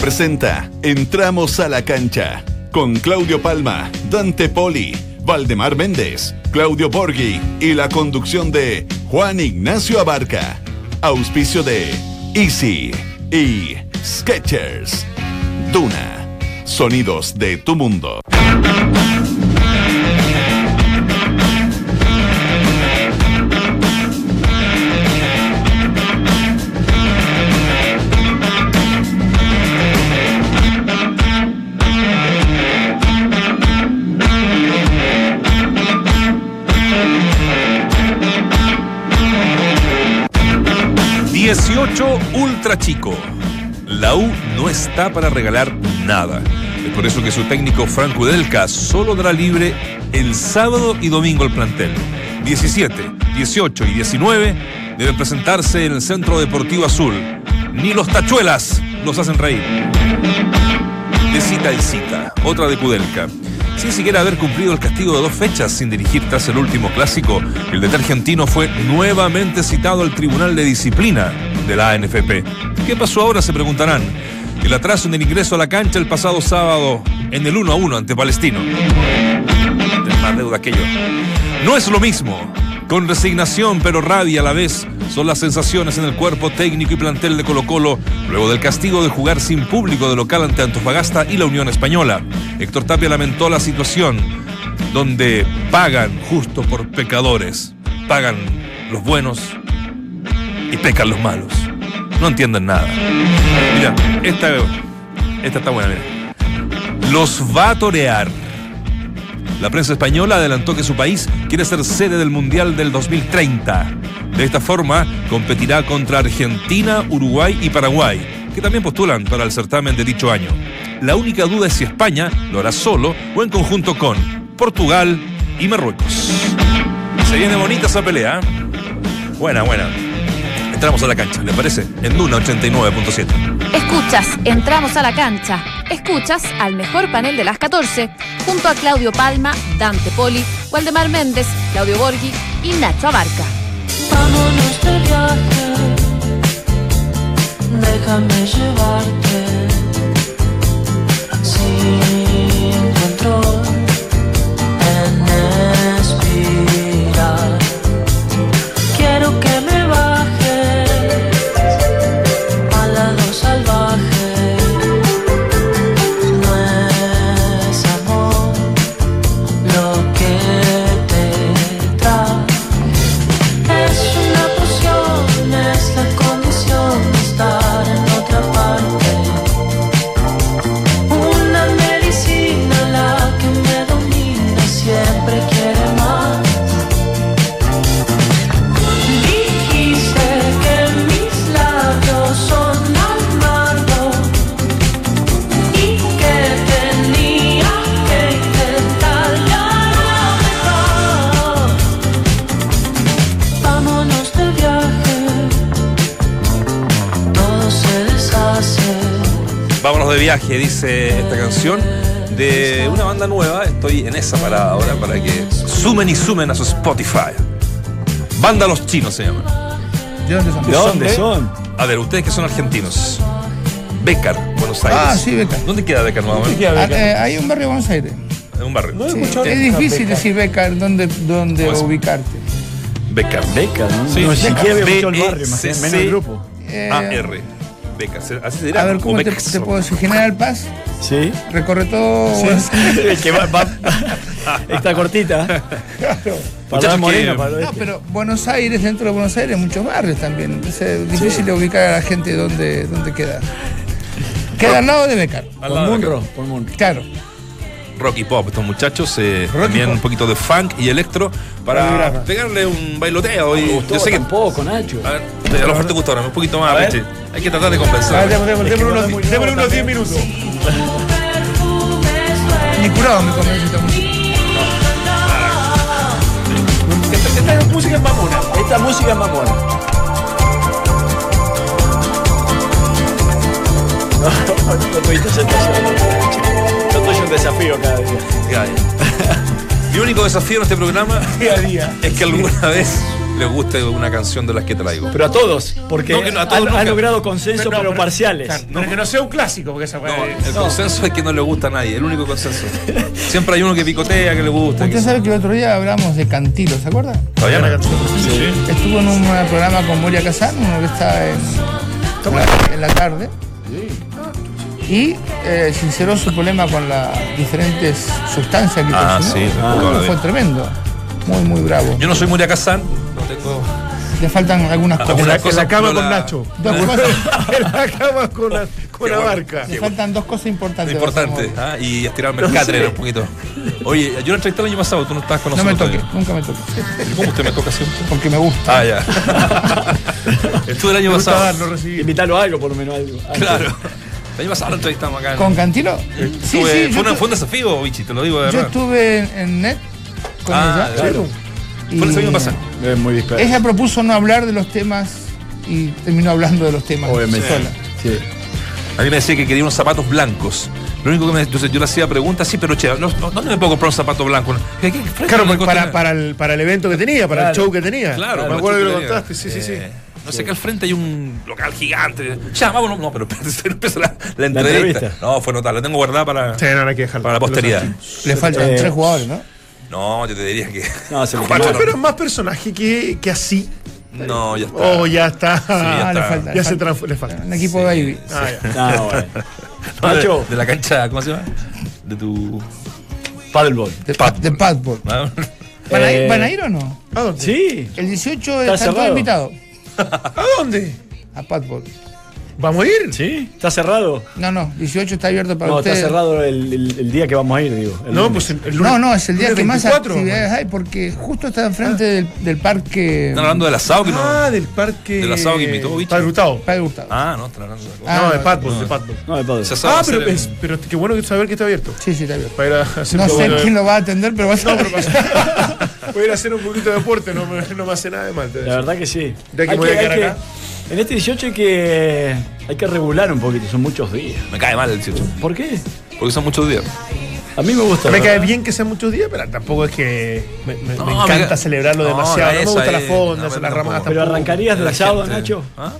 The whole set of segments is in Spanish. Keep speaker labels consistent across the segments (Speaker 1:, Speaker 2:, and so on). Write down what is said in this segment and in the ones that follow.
Speaker 1: Presenta Entramos a la cancha con Claudio Palma, Dante Poli, Valdemar Méndez, Claudio Borghi y la conducción de Juan Ignacio Abarca. Auspicio de Easy y Sketchers. Duna. Sonidos de tu mundo.
Speaker 2: 18 Ultra Chico. La U no está para regalar nada. Es por eso que su técnico Frank Udelka solo dará libre el sábado y domingo al plantel. 17, 18 y 19 deben presentarse en el Centro Deportivo Azul. Ni los tachuelas los hacen reír. De cita en cita, otra de Kudelka sin siquiera haber cumplido el castigo de dos fechas sin dirigir tras el último clásico, el DT argentino fue nuevamente citado al Tribunal de Disciplina de la ANFP. ¿Qué pasó ahora? Se preguntarán. El atraso en el ingreso a la cancha el pasado sábado en el 1 a 1 ante Palestino. más deuda aquello. No es lo mismo. Con resignación pero rabia a la vez son las sensaciones en el cuerpo técnico y plantel de Colo Colo luego del castigo de jugar sin público de local ante Antofagasta y la Unión Española. Héctor Tapia lamentó la situación donde pagan justo por pecadores, pagan los buenos y pecan los malos. No entienden nada. Mira, esta, esta está buena, mira. Los va a torear la prensa española adelantó que su país quiere ser sede del Mundial del 2030. De esta forma, competirá contra Argentina, Uruguay y Paraguay, que también postulan para el certamen de dicho año. La única duda es si España lo hará solo o en conjunto con Portugal y Marruecos. Se viene bonita esa pelea. ¿eh? Buena, buena. Entramos a la cancha, ¿le parece? En Duna 89.7.
Speaker 3: Escuchas, entramos a la cancha. Escuchas al mejor panel de las 14, junto a Claudio Palma, Dante Poli, Waldemar Méndez, Claudio Borghi y Nacho Abarca.
Speaker 4: Vámonos de viaje, déjame llevarte sin
Speaker 2: viaje, dice esta canción, de una banda nueva. Estoy en esa parada ahora para que sumen y sumen a su Spotify. Banda Los Chinos se llama.
Speaker 5: ¿De dónde son? ¿De dónde son?
Speaker 2: A ver, ustedes que son argentinos. Becar, Buenos Aires.
Speaker 5: Ah, sí, Becar.
Speaker 2: ¿Dónde queda Becar nuevamente?
Speaker 5: Ah, eh, hay un barrio de Buenos Aires.
Speaker 2: Un barrio.
Speaker 5: No es difícil decir Becar, dónde, dónde ubicarte.
Speaker 2: Becar.
Speaker 6: Becar, ¿no?
Speaker 2: Sí,
Speaker 6: no siquiera había
Speaker 2: el
Speaker 6: barrio, menos el grupo.
Speaker 2: Eh, A-R. Así se
Speaker 5: A ver, ¿cómo te, te, puedo decir? General Paz.
Speaker 6: Sí.
Speaker 5: Recorre todo. Sí.
Speaker 6: que va, va, está cortita.
Speaker 5: Claro. Moreno, no, pero Buenos Aires, dentro de Buenos Aires, muchos barrios también. Entonces es difícil sí. ubicar a la gente dónde, dónde queda. Queda al lado de Becar.
Speaker 6: Al por Munro, por Munro.
Speaker 5: Claro
Speaker 2: rock y pop estos muchachos, eh, también un poquito de funk y electro para pegarle un bailoteo. Y
Speaker 6: yo sé que un poco, Nacho.
Speaker 2: A ver, a lo mejor te gustó ahora, un poquito más, Richie. Hay que tratar de compensar.
Speaker 5: Démosle unos 10 minutos. Ni curado me convence esta música.
Speaker 6: Esta, esta música es mamona. Esta música es mamona. No, no tuviste sentación un desafío cada día.
Speaker 2: Mi único desafío en este programa
Speaker 5: día a día.
Speaker 2: es que alguna vez les guste una canción de las que traigo.
Speaker 7: Pero a todos, porque
Speaker 2: No, no, a todos
Speaker 7: han logrado consenso,
Speaker 5: Pero no,
Speaker 7: pero,
Speaker 5: pero-
Speaker 7: parciales.
Speaker 5: Claro, pero que no sea un clásico, porque esa
Speaker 2: No,
Speaker 5: fue.
Speaker 2: el consenso es que no le gusta a nadie, el único consenso. Siempre hay uno que picotea, que le gusta.
Speaker 5: Usted
Speaker 2: que-
Speaker 5: sabe que el otro día hablamos de Cantilo, ¿se acuerda?
Speaker 2: Todavía no.
Speaker 5: Estuvo en un programa con Moria Kazan, uno que está en, la, en la tarde. Y eh, sinceró su problema con las diferentes sustancias que
Speaker 2: Ah,
Speaker 5: consumió.
Speaker 2: sí,
Speaker 5: Ah, fue tremendo. Muy, muy bravo.
Speaker 2: Yo no soy Muria Kazan, no tengo.
Speaker 5: Le faltan algunas cosas.
Speaker 8: En la cama con
Speaker 2: la-
Speaker 8: Nacho.
Speaker 5: Dos cosas.
Speaker 8: en la cama con la, con la
Speaker 2: bueno.
Speaker 8: barca.
Speaker 5: Le faltan dos cosas importantes.
Speaker 2: Importante, ¿ah? y estirarme el catre un poquito. Oye, yo lo entrevisté el año pasado, tú no estabas con
Speaker 5: No me
Speaker 2: nosotros.
Speaker 5: toque, nunca me toque.
Speaker 2: todavía. ¿Cómo usted me toca siempre?
Speaker 5: Porque me gusta.
Speaker 2: Ah, ya. Estuve el año
Speaker 8: Me
Speaker 2: pasado.
Speaker 8: dar, no recibir.
Speaker 7: Invítalo a algo, por lo menos algo. Algo.
Speaker 2: Claro. El año pasado lo entrevistamos acá.
Speaker 5: ¿Con Cantilo? Sí,
Speaker 2: Estuve-
Speaker 5: sí.
Speaker 2: fue,
Speaker 5: Yo,
Speaker 2: una-
Speaker 5: tu-
Speaker 2: fue un desafío, bichi, te lo digo de
Speaker 5: yo
Speaker 2: verdad.
Speaker 5: estuve en, en net con
Speaker 2: Ah,
Speaker 5: ella.
Speaker 2: claro.
Speaker 5: y
Speaker 2: Fue el año pasado.
Speaker 7: Es muy disperso.
Speaker 5: Ella propuso no hablar de los temas y terminó hablando de los temas
Speaker 7: Obviamente.
Speaker 5: sola.
Speaker 7: Sí.
Speaker 2: A mí me decía que quería unos zapatos blancos. Lo único que me. Entonces yo le hacía preguntas, sí, pero che, no, no- ¿dónde me puedo comprar un zapato blanco? ¿Qué, qué, qué-
Speaker 8: Claro, para, para, el, para el evento que tenía, para el show que tenía.
Speaker 2: Claro,
Speaker 8: me acuerdo que lo contaste, sí, sí, sí.
Speaker 2: No sé que al frente hay un local gigante. Ya, vámonos. No, pero espérate, empieza la, la
Speaker 7: entrevista.
Speaker 2: entrevista. No, fue notable. La tengo guardada para,
Speaker 8: Sí, no, hay que
Speaker 2: para la posteridad.
Speaker 5: Le faltan
Speaker 7: Eh,
Speaker 5: tres jugadores, ¿no?
Speaker 2: No, yo te diría que.
Speaker 7: No, se le
Speaker 8: Pero, es más personaje que, que así.
Speaker 2: No, ya está.
Speaker 8: Oh, ya está.
Speaker 2: ya
Speaker 5: ah, le falta.
Speaker 8: Ya
Speaker 5: le
Speaker 8: se
Speaker 5: falta.
Speaker 8: transformó. Le falta.
Speaker 5: Un equipo baby.
Speaker 8: Ah, ya.
Speaker 7: No, bueno.
Speaker 2: No, de, de la cancha, ¿cómo se llama? De tu.
Speaker 7: paddleball.
Speaker 5: De, de.
Speaker 2: ¿no?
Speaker 5: ¿Van, a ir,
Speaker 7: Eh,
Speaker 5: ¿Van a ir o no?
Speaker 8: ¿A dónde?
Speaker 7: Sí.
Speaker 5: El 18
Speaker 7: Está
Speaker 5: están todos invitados
Speaker 8: ¿A dónde?
Speaker 5: a Padball.
Speaker 8: ¿Vamos a ir?
Speaker 7: ¿Sí? ¿Está cerrado?
Speaker 5: No, no, 18 está abierto para
Speaker 7: No, está
Speaker 5: ustedes.
Speaker 7: cerrado el, el- el día que vamos a ir, digo. el
Speaker 8: No,
Speaker 7: lunes.
Speaker 8: pues el, el lunes.
Speaker 5: No, no, es el día que más
Speaker 8: 24,
Speaker 5: actividades hay porque justo está enfrente del, del parque
Speaker 2: Están hablando del asado que no.
Speaker 8: Ah, del parque.
Speaker 2: Del asado que invitó, ¿viste?
Speaker 8: Padre Hurtado.
Speaker 5: Padre Hurtado.
Speaker 2: Ah, no, están hablando de la cosa.
Speaker 5: Ah,
Speaker 8: no, de
Speaker 5: no,
Speaker 8: Padball, de Padball.
Speaker 7: No, de
Speaker 2: asado
Speaker 8: Ah, pero, es- pero qué bueno saber que está abierto.
Speaker 5: Sí, sí, está abierto.
Speaker 8: Para ir a hacer
Speaker 5: No
Speaker 8: un
Speaker 5: sé
Speaker 8: poquito de-
Speaker 5: quién lo va a atender, pero va a ser.
Speaker 8: Voy a ir a hacer un poquito de deporte, no me, no me hace nada de mal.
Speaker 7: La verdad que sí.
Speaker 8: Ya que
Speaker 7: Hay
Speaker 8: me voy a quedar acá.
Speaker 7: En este 18 hay que, hay que regular un poquito, son muchos días.
Speaker 2: Me cae mal el 18.
Speaker 7: ¿Por qué?
Speaker 2: Porque son muchos días.
Speaker 7: A mí me gusta.
Speaker 8: Me
Speaker 7: la
Speaker 8: cae bien que sean muchos días, pero tampoco es que me, me-
Speaker 2: No,
Speaker 8: me
Speaker 2: me
Speaker 8: encanta
Speaker 2: ca-
Speaker 8: celebrarlo
Speaker 2: no,
Speaker 8: demasiado. No, me
Speaker 2: esa
Speaker 8: gustan las
Speaker 2: es-
Speaker 8: fondas,
Speaker 2: no,
Speaker 8: las
Speaker 2: tampoco.
Speaker 8: ramadas
Speaker 7: Pero arrancarías
Speaker 2: La
Speaker 7: del sábado, Nacho.
Speaker 2: ¿Ah?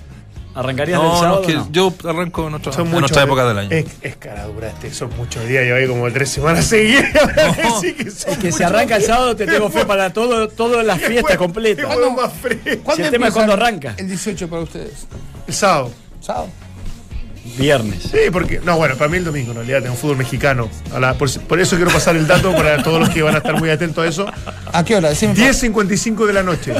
Speaker 7: ¿Arrancarías del
Speaker 2: No,
Speaker 7: sábado?
Speaker 2: no, es que
Speaker 7: no?
Speaker 2: yo arranco en, otra-
Speaker 8: Son
Speaker 2: en
Speaker 8: de-
Speaker 2: época del año.
Speaker 8: Es, es cara dura este, son muchos días. Llevo ahí como tres semanas seguidas.
Speaker 2: No.
Speaker 8: sí que son
Speaker 7: Es que si arranca el sábado te tengo fe para todo, toda la fiesta
Speaker 8: Después-
Speaker 7: completa.
Speaker 8: después
Speaker 5: ¿Cuándo-
Speaker 8: más fresco.
Speaker 5: ¿Cuándo
Speaker 7: Si el tema es
Speaker 5: empieza
Speaker 7: cuando arranca.
Speaker 5: El 18 para ustedes.
Speaker 8: El sábado.
Speaker 5: Sábado.
Speaker 7: Viernes.
Speaker 8: Sí, porque. No, bueno, para mí el domingo en realidad tengo fútbol mexicano. A la- por, por eso quiero pasar el dato para todos los que van a estar muy atentos a eso.
Speaker 5: ¿A qué hora? Decime, por-
Speaker 8: 10.55 de la noche.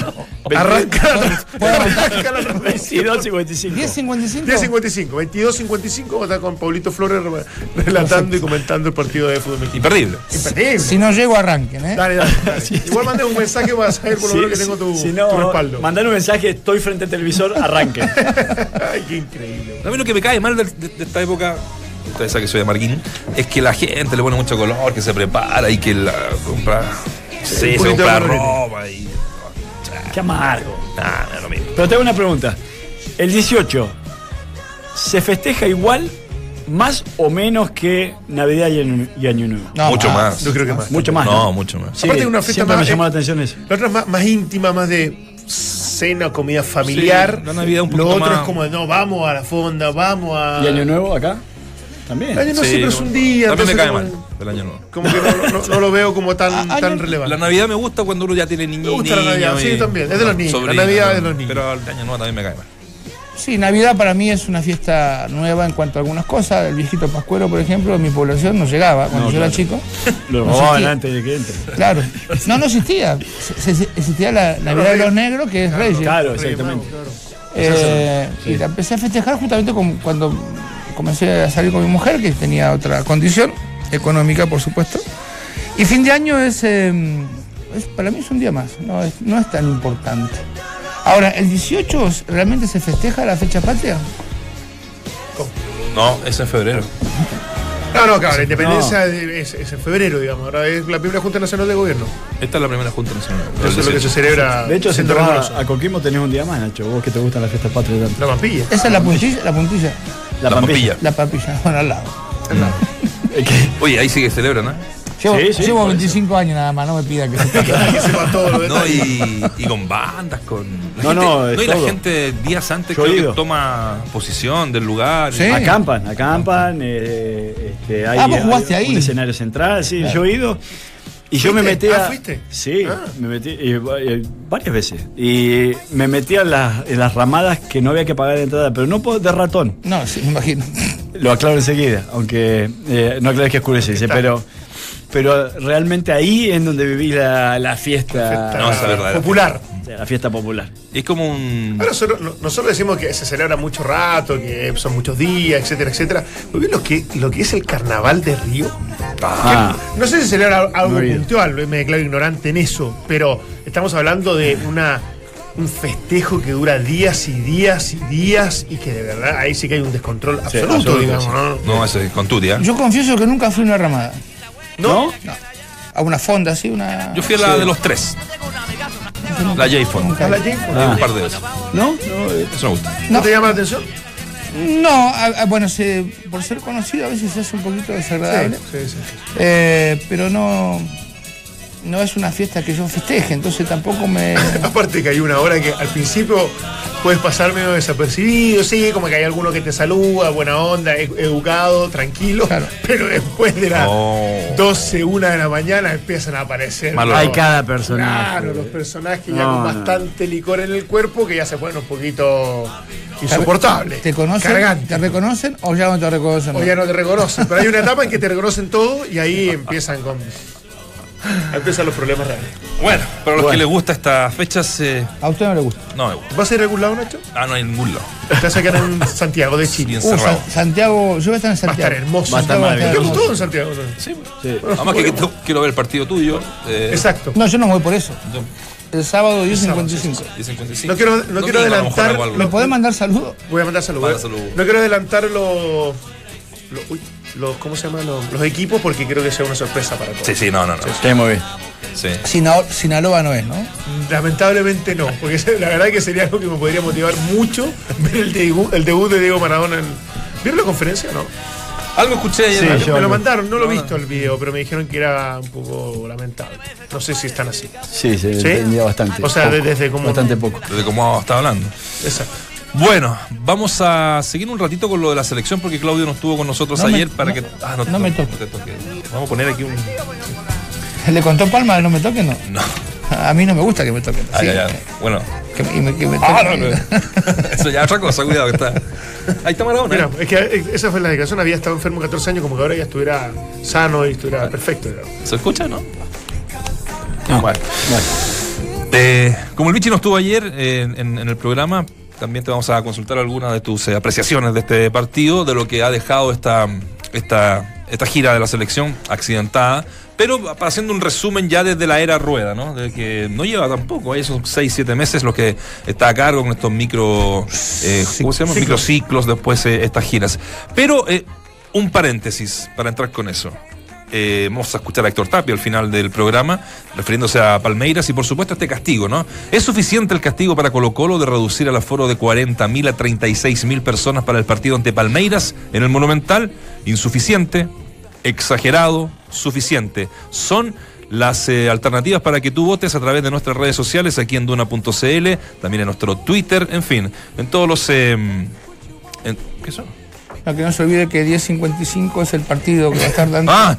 Speaker 8: Arranca, arranca la transmisión.
Speaker 7: 22 y 55.
Speaker 5: 10.55.
Speaker 8: 10.55, 22.55 va a estar con Paulito Flores re- relatando y comentando el partido de fútbol mexicano.
Speaker 2: Imperdible.
Speaker 8: Imperdible.
Speaker 5: Si no llego, arranquen, ¿eh?
Speaker 8: Dale, dale, dale. Igual mandé un mensaje para saber por lo
Speaker 7: Sí,
Speaker 8: menos que tengo tu,
Speaker 7: si no,
Speaker 8: tu respaldo.
Speaker 7: mandar un mensaje, estoy frente al televisor, arranque.
Speaker 8: Ay, qué increíble.
Speaker 2: A mí lo que me cae mal de, de- de esta época, ustedes saben que soy de Marquín, es que la gente le pone mucho color, que se prepara y que la compra. Sí, se compra ropa y.
Speaker 7: Qué amargo.
Speaker 2: Nah, no es lo mismo.
Speaker 7: Pero te hago una pregunta. El 18, ¿se festeja igual, más o menos que Navidad y Año, y Año Nuevo?
Speaker 5: No,
Speaker 2: mucho más.
Speaker 8: Yo creo que más.
Speaker 7: Mucho más.
Speaker 2: No,
Speaker 7: No,
Speaker 2: mucho más.
Speaker 7: Sí,
Speaker 8: Aparte de una fiesta más-
Speaker 7: me llamó la atención eso.
Speaker 8: La otra es más, más íntima, más de cena, comida familiar.
Speaker 2: Sí, la Navidad un
Speaker 8: Lo otro
Speaker 2: más-
Speaker 8: es como de, no, vamos a la fonda, vamos a.
Speaker 7: ¿Y Año Nuevo acá? También.
Speaker 8: Año no
Speaker 2: Sí,
Speaker 8: siempre es un día.
Speaker 2: También me
Speaker 8: entonces
Speaker 2: cae
Speaker 8: como-
Speaker 2: mal el año nuevo.
Speaker 8: Como que no, no- no lo veo como tan,
Speaker 5: A-
Speaker 8: tan
Speaker 5: año-
Speaker 8: relevante.
Speaker 2: La Navidad me gusta cuando uno ya tiene niños.
Speaker 8: Me gusta la Navidad, sí, también, es de los niños, la Navidad es de los niños.
Speaker 2: Pero el año nuevo también me cae mal.
Speaker 5: Sí, Navidad para mí es una fiesta nueva en cuanto a algunas cosas. El viejito Pascuero, por ejemplo, en mi población no llegaba cuando
Speaker 7: No,
Speaker 5: yo era
Speaker 7: claro.
Speaker 5: chico.
Speaker 7: Lo
Speaker 5: No
Speaker 7: robaban antes de que entre.
Speaker 5: Claro. No, no existía. Se- se- existía la Navidad de los Negros, que es Reyes.
Speaker 7: Claro, exactamente.
Speaker 5: Eh, Y la empecé a festejar justamente con- cuando comencé a salir con mi mujer, que tenía otra condición, económica, por supuesto. Y fin de año es, eh, es- para mí es un día más, no es, no es tan importante. Ahora, ¿el 18 realmente se festeja la fecha patria?
Speaker 2: No, es en febrero.
Speaker 8: No, no, claro, la independencia es, es en febrero, digamos. Ahora es la primera Junta Nacional de Gobierno.
Speaker 2: Esta es la primera Junta Nacional.
Speaker 8: Eso es lo que se celebra.
Speaker 7: De hecho, si te vas a, a Coquimbo tenés un día más, Nacho. Vos que te gustan las fiestas patrias tanto.
Speaker 8: La vampilla.
Speaker 5: Esa es la puntilla, la puntilla,
Speaker 7: La,
Speaker 2: La
Speaker 7: Pampilla.
Speaker 2: Pampilla.
Speaker 5: la papilla, bueno, al lado.
Speaker 2: Oye, ahí sí que celebran, ¿eh?
Speaker 5: Llevo,
Speaker 7: Sí, sí,
Speaker 5: llevo
Speaker 7: por eso.
Speaker 5: 25 años nada más, no me pida que se
Speaker 8: Que sepa todo lo
Speaker 2: No, y, y con bandas, con. la
Speaker 7: No,
Speaker 2: gente-
Speaker 7: no, es
Speaker 2: y la gente días antes
Speaker 7: Yo
Speaker 2: creo
Speaker 7: he
Speaker 2: que
Speaker 7: ido.
Speaker 2: toma posición del lugar.
Speaker 5: Sí.
Speaker 7: Acampan, acampan. eh, este, hay,
Speaker 5: Ah, vos jugaste
Speaker 7: hay
Speaker 5: ahí.
Speaker 7: Un escenario central, sí, yo he ido. Y yo me
Speaker 8: ¿Fuiste?
Speaker 7: metí
Speaker 8: Ah,
Speaker 7: a-
Speaker 8: ¿fuiste?
Speaker 7: Sí,
Speaker 8: Ah.
Speaker 7: me metí eh, varias veces. Y me metí en las, en las ramadas que no había que pagar entrada, pero no de ratón.
Speaker 5: No, sí, me imagino.
Speaker 7: Lo aclaro enseguida, aunque eh, no aclares que oscurece, dice,
Speaker 8: Está.
Speaker 7: Pero, pero realmente ahí es donde viví la, la fiesta.
Speaker 8: Popular.
Speaker 7: la fiesta popular.
Speaker 2: Es como un.
Speaker 8: Ahora nosotros, no- nosotros decimos que se celebra mucho rato, que son muchos días, etcétera, etcétera. ¿Vos ves lo que, lo que es el carnaval de Río?
Speaker 7: Ah,
Speaker 8: No sé si celebra algo
Speaker 7: No
Speaker 8: puntual, me declaro ignorante en eso, pero estamos hablando de una un festejo que dura días y días y días y que de verdad ahí sí que hay un descontrol absoluto,
Speaker 7: absoluto,
Speaker 8: digamos.
Speaker 7: sí.
Speaker 8: ¿no?
Speaker 2: No, ese es con tuya.
Speaker 5: Yo confieso que nunca fui a una ramada.
Speaker 7: ¿No?
Speaker 5: A una fonda, sí, una.
Speaker 2: Yo fui a la de los tres. La J-Fond.
Speaker 8: ¿A la Jane?
Speaker 2: Ah. Un par de veces.
Speaker 7: ¿No? No, eh,
Speaker 2: Eso me gusta.
Speaker 8: ¿No te llama la atención?
Speaker 5: No, a- a- bueno, se- por ser conocido a veces se hace un poquito desagradable.
Speaker 8: sí, sí.
Speaker 5: Eh, pero no. No es una fiesta que yo festeje, entonces tampoco me.
Speaker 8: Aparte que hay una hora que al principio puedes pasar medio desapercibido, sí, como que hay alguno que te saluda, buena onda, e- educado, tranquilo,
Speaker 5: Claro.
Speaker 8: pero después de las
Speaker 2: Oh.
Speaker 8: 12, 1 de la mañana empiezan a aparecer.
Speaker 7: Hay cada personaje.
Speaker 8: Claro, los personajes ya con
Speaker 7: no.
Speaker 8: bastante licor en el cuerpo que ya se ponen un poquito insoportables.
Speaker 5: ¿Te conocen?
Speaker 8: Cargantes.
Speaker 5: ¿Te reconocen o ya no te reconocen?
Speaker 8: O ya no te reconocen, pero hay una etapa en que te reconocen todo y ahí empiezan con. Empiezan los problemas reales.
Speaker 2: Bueno, para los
Speaker 7: Bueno.
Speaker 2: que les gusta estas fechas, eh,
Speaker 5: A usted no le gusta.
Speaker 2: no me gusta.
Speaker 8: ¿Vas a ir a algún lado, Nacho?
Speaker 2: Ah, no hay ningún lado.
Speaker 8: Te vas a quedar en Santiago de Chile.
Speaker 2: Bien
Speaker 5: Uh. San- Santiago, yo voy a estar en
Speaker 8: Va a
Speaker 5: Santiago.
Speaker 8: estar hermoso.
Speaker 7: Va a estar
Speaker 5: Santiago
Speaker 7: maravilloso.
Speaker 8: Todo en Santiago.
Speaker 2: Sí,
Speaker 7: Sí.
Speaker 2: Además que quiero, quiero ver el partido tuyo. Eh,
Speaker 8: Exacto.
Speaker 5: No, yo no voy por eso.
Speaker 2: yo-
Speaker 5: El sábado
Speaker 8: sábado,
Speaker 5: 10.55.
Speaker 2: 10.55.
Speaker 8: No quiero- no quiero
Speaker 2: Domingo, a lo
Speaker 8: adelantar.
Speaker 5: ¿Me podés mandar saludos?
Speaker 8: Voy a mandar saludos.
Speaker 2: Manda saludos.
Speaker 8: No quiero adelantar los. los, uy, los- ¿Cómo se llaman? Los, los equipos porque creo que sea una sorpresa para todos.
Speaker 2: Sí, sí, no, no, no.
Speaker 7: Sí, muy bien.
Speaker 2: Sí.
Speaker 5: Sina- Sinaloa no es, ¿no?
Speaker 8: Lamentablemente no, porque la verdad que sería algo que me podría motivar mucho ver el debut, el debut de Diego Maradona en. ¿Vieron la conferencia o no?
Speaker 2: Algo escuché ayer.
Speaker 7: Sí,
Speaker 8: me lo mandaron, no lo he visto el video, pero me dijeron que era un poco lamentable. No sé si están así.
Speaker 7: Sí, se
Speaker 8: ¿Sí?
Speaker 7: entendía bastante.
Speaker 8: O sea,
Speaker 7: Poco,
Speaker 8: desde como-
Speaker 7: Bastante poco.
Speaker 2: Desde cómo está hablando.
Speaker 8: Exacto.
Speaker 2: Bueno, vamos a seguir un ratito con lo de la selección porque Claudio no estuvo con nosotros
Speaker 5: No me-
Speaker 2: ayer para
Speaker 5: no-
Speaker 2: que. Ah,
Speaker 5: no me toque.
Speaker 2: te toque. Vamos a poner aquí un.
Speaker 5: ¿Le contó Palma no me toquen? No.
Speaker 2: No.
Speaker 5: A mí no me gusta que me toquen.
Speaker 2: Ah,
Speaker 5: Sí,
Speaker 2: ya, ya. Bueno.
Speaker 5: Que, me- y me- que me
Speaker 2: Ah, no,
Speaker 5: toquen.
Speaker 2: no. Eso ya es otra cosa, cuidado que está. Ahí está Maradona.
Speaker 8: Mira, es que eh, esa fue la declaración. Había estado enfermo 14 años, como que ahora ya estuviera sano y estuviera perfecto. digamos.
Speaker 2: ¿Se escucha, no? Bueno. Eh, como el Vichy no estuvo ayer eh, en, en el programa, también te vamos a consultar algunas de tus eh, apreciaciones de este partido, de lo que ha dejado esta, esta, esta gira de la selección accidentada, pero haciendo un resumen ya desde la era rueda, ¿no? De que no lleva tampoco, esos 6, 7 meses los que está a cargo con estos micro, eh, ¿cómo se llama?
Speaker 8: Ciclos.
Speaker 2: Microciclos después eh, estas giras. Pero eh, un paréntesis para entrar con eso. Eh, vamos a escuchar a Héctor Tapia al final del programa, refiriéndose a Palmeiras y por supuesto este castigo, ¿no? ¿Es suficiente el castigo para Colo Colo de reducir el aforo de 40.000 a 36.000 personas para el partido ante Palmeiras en el Monumental? Insuficiente, exagerado, suficiente. Son las eh, alternativas para que tú votes a través de nuestras redes sociales, aquí en Duna.cl, también en nuestro Twitter, en fin, en todos los... en- ¿Qué son?
Speaker 5: No, que no se olvide que 10.55 es el partido que va a estar dando.
Speaker 2: Ah,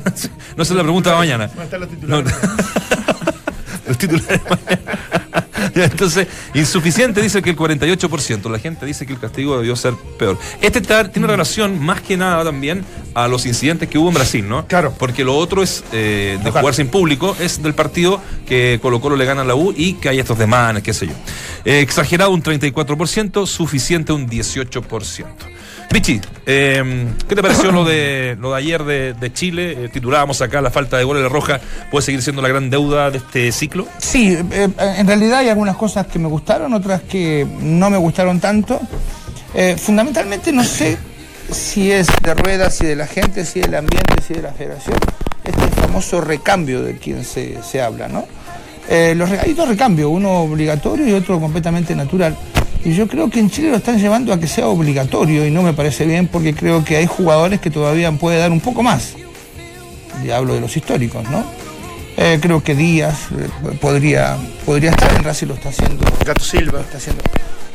Speaker 2: no sé la pregunta de mañana.
Speaker 8: Van a estar los
Speaker 2: No,
Speaker 8: titulares.
Speaker 2: los titulares. Ya, Entonces, insuficiente dice que el 48%. La gente dice que el castigo debió ser peor. Este está- tiene relación más que nada también a los incidentes que hubo en Brasil, ¿no?
Speaker 8: Claro.
Speaker 2: Porque lo otro es eh, de
Speaker 8: Ojalá.
Speaker 2: jugar sin público, es del partido que Colo Colo le gana a la U y que hay estos demanes, qué sé yo. Eh, exagerado un 34%, suficiente un 18%. Vichy, eh, ¿qué te pareció lo de lo de ayer de, Chile? Eh, titulábamos acá la falta de goles de Roja, ¿puede seguir siendo la gran deuda de este ciclo?
Speaker 5: Sí, eh, en realidad hay algunas cosas que me gustaron, otras que no me gustaron tanto. Eh, fundamentalmente no sé si es de ruedas, si de la gente, si del ambiente, si de la federación, este famoso recambio de quien se, se habla, ¿no? Eh, los, hay dos recambios, uno obligatorio y otro completamente natural. Y yo creo que en Chile lo están llevando a que sea obligatorio y no me parece bien porque creo que hay jugadores que todavía puede dar un poco más. y hablo de los históricos, ¿no? Eh, creo que Díaz eh, podría, podría estar en Racing, lo está haciendo.
Speaker 8: Gato Silva.
Speaker 5: Está haciendo.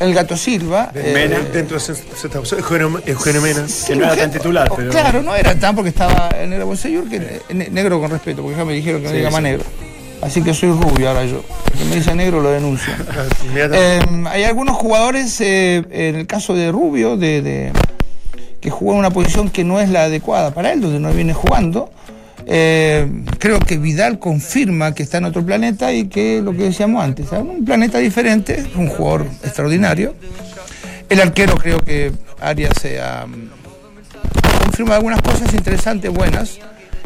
Speaker 5: El Gato Silva. eh,
Speaker 8: Mena, dentro de Eugenio, Eugenio Mena.
Speaker 7: Que no era tan titular,
Speaker 5: o-
Speaker 7: pero.
Speaker 5: Claro, no era tan porque estaba el negro Bonseyur, que eh, ne- negro con respeto, porque ya me dijeron que no
Speaker 7: Sí,
Speaker 5: diga más
Speaker 7: sí.
Speaker 5: negro. Así que soy rubio ahora yo. El que me dice negro lo denuncio.
Speaker 8: Inmediatamente.
Speaker 5: Eh, hay algunos jugadores, eh, en el caso de Rubio, de, de- que jugó en una posición que no es la adecuada para él, donde no viene jugando. Eh, creo que Vidal confirma que está en otro planeta y que lo que decíamos antes, ¿saben? un planeta diferente, un jugador extraordinario. El arquero creo que Arias se ha mm, confirma algunas cosas interesantes, buenas.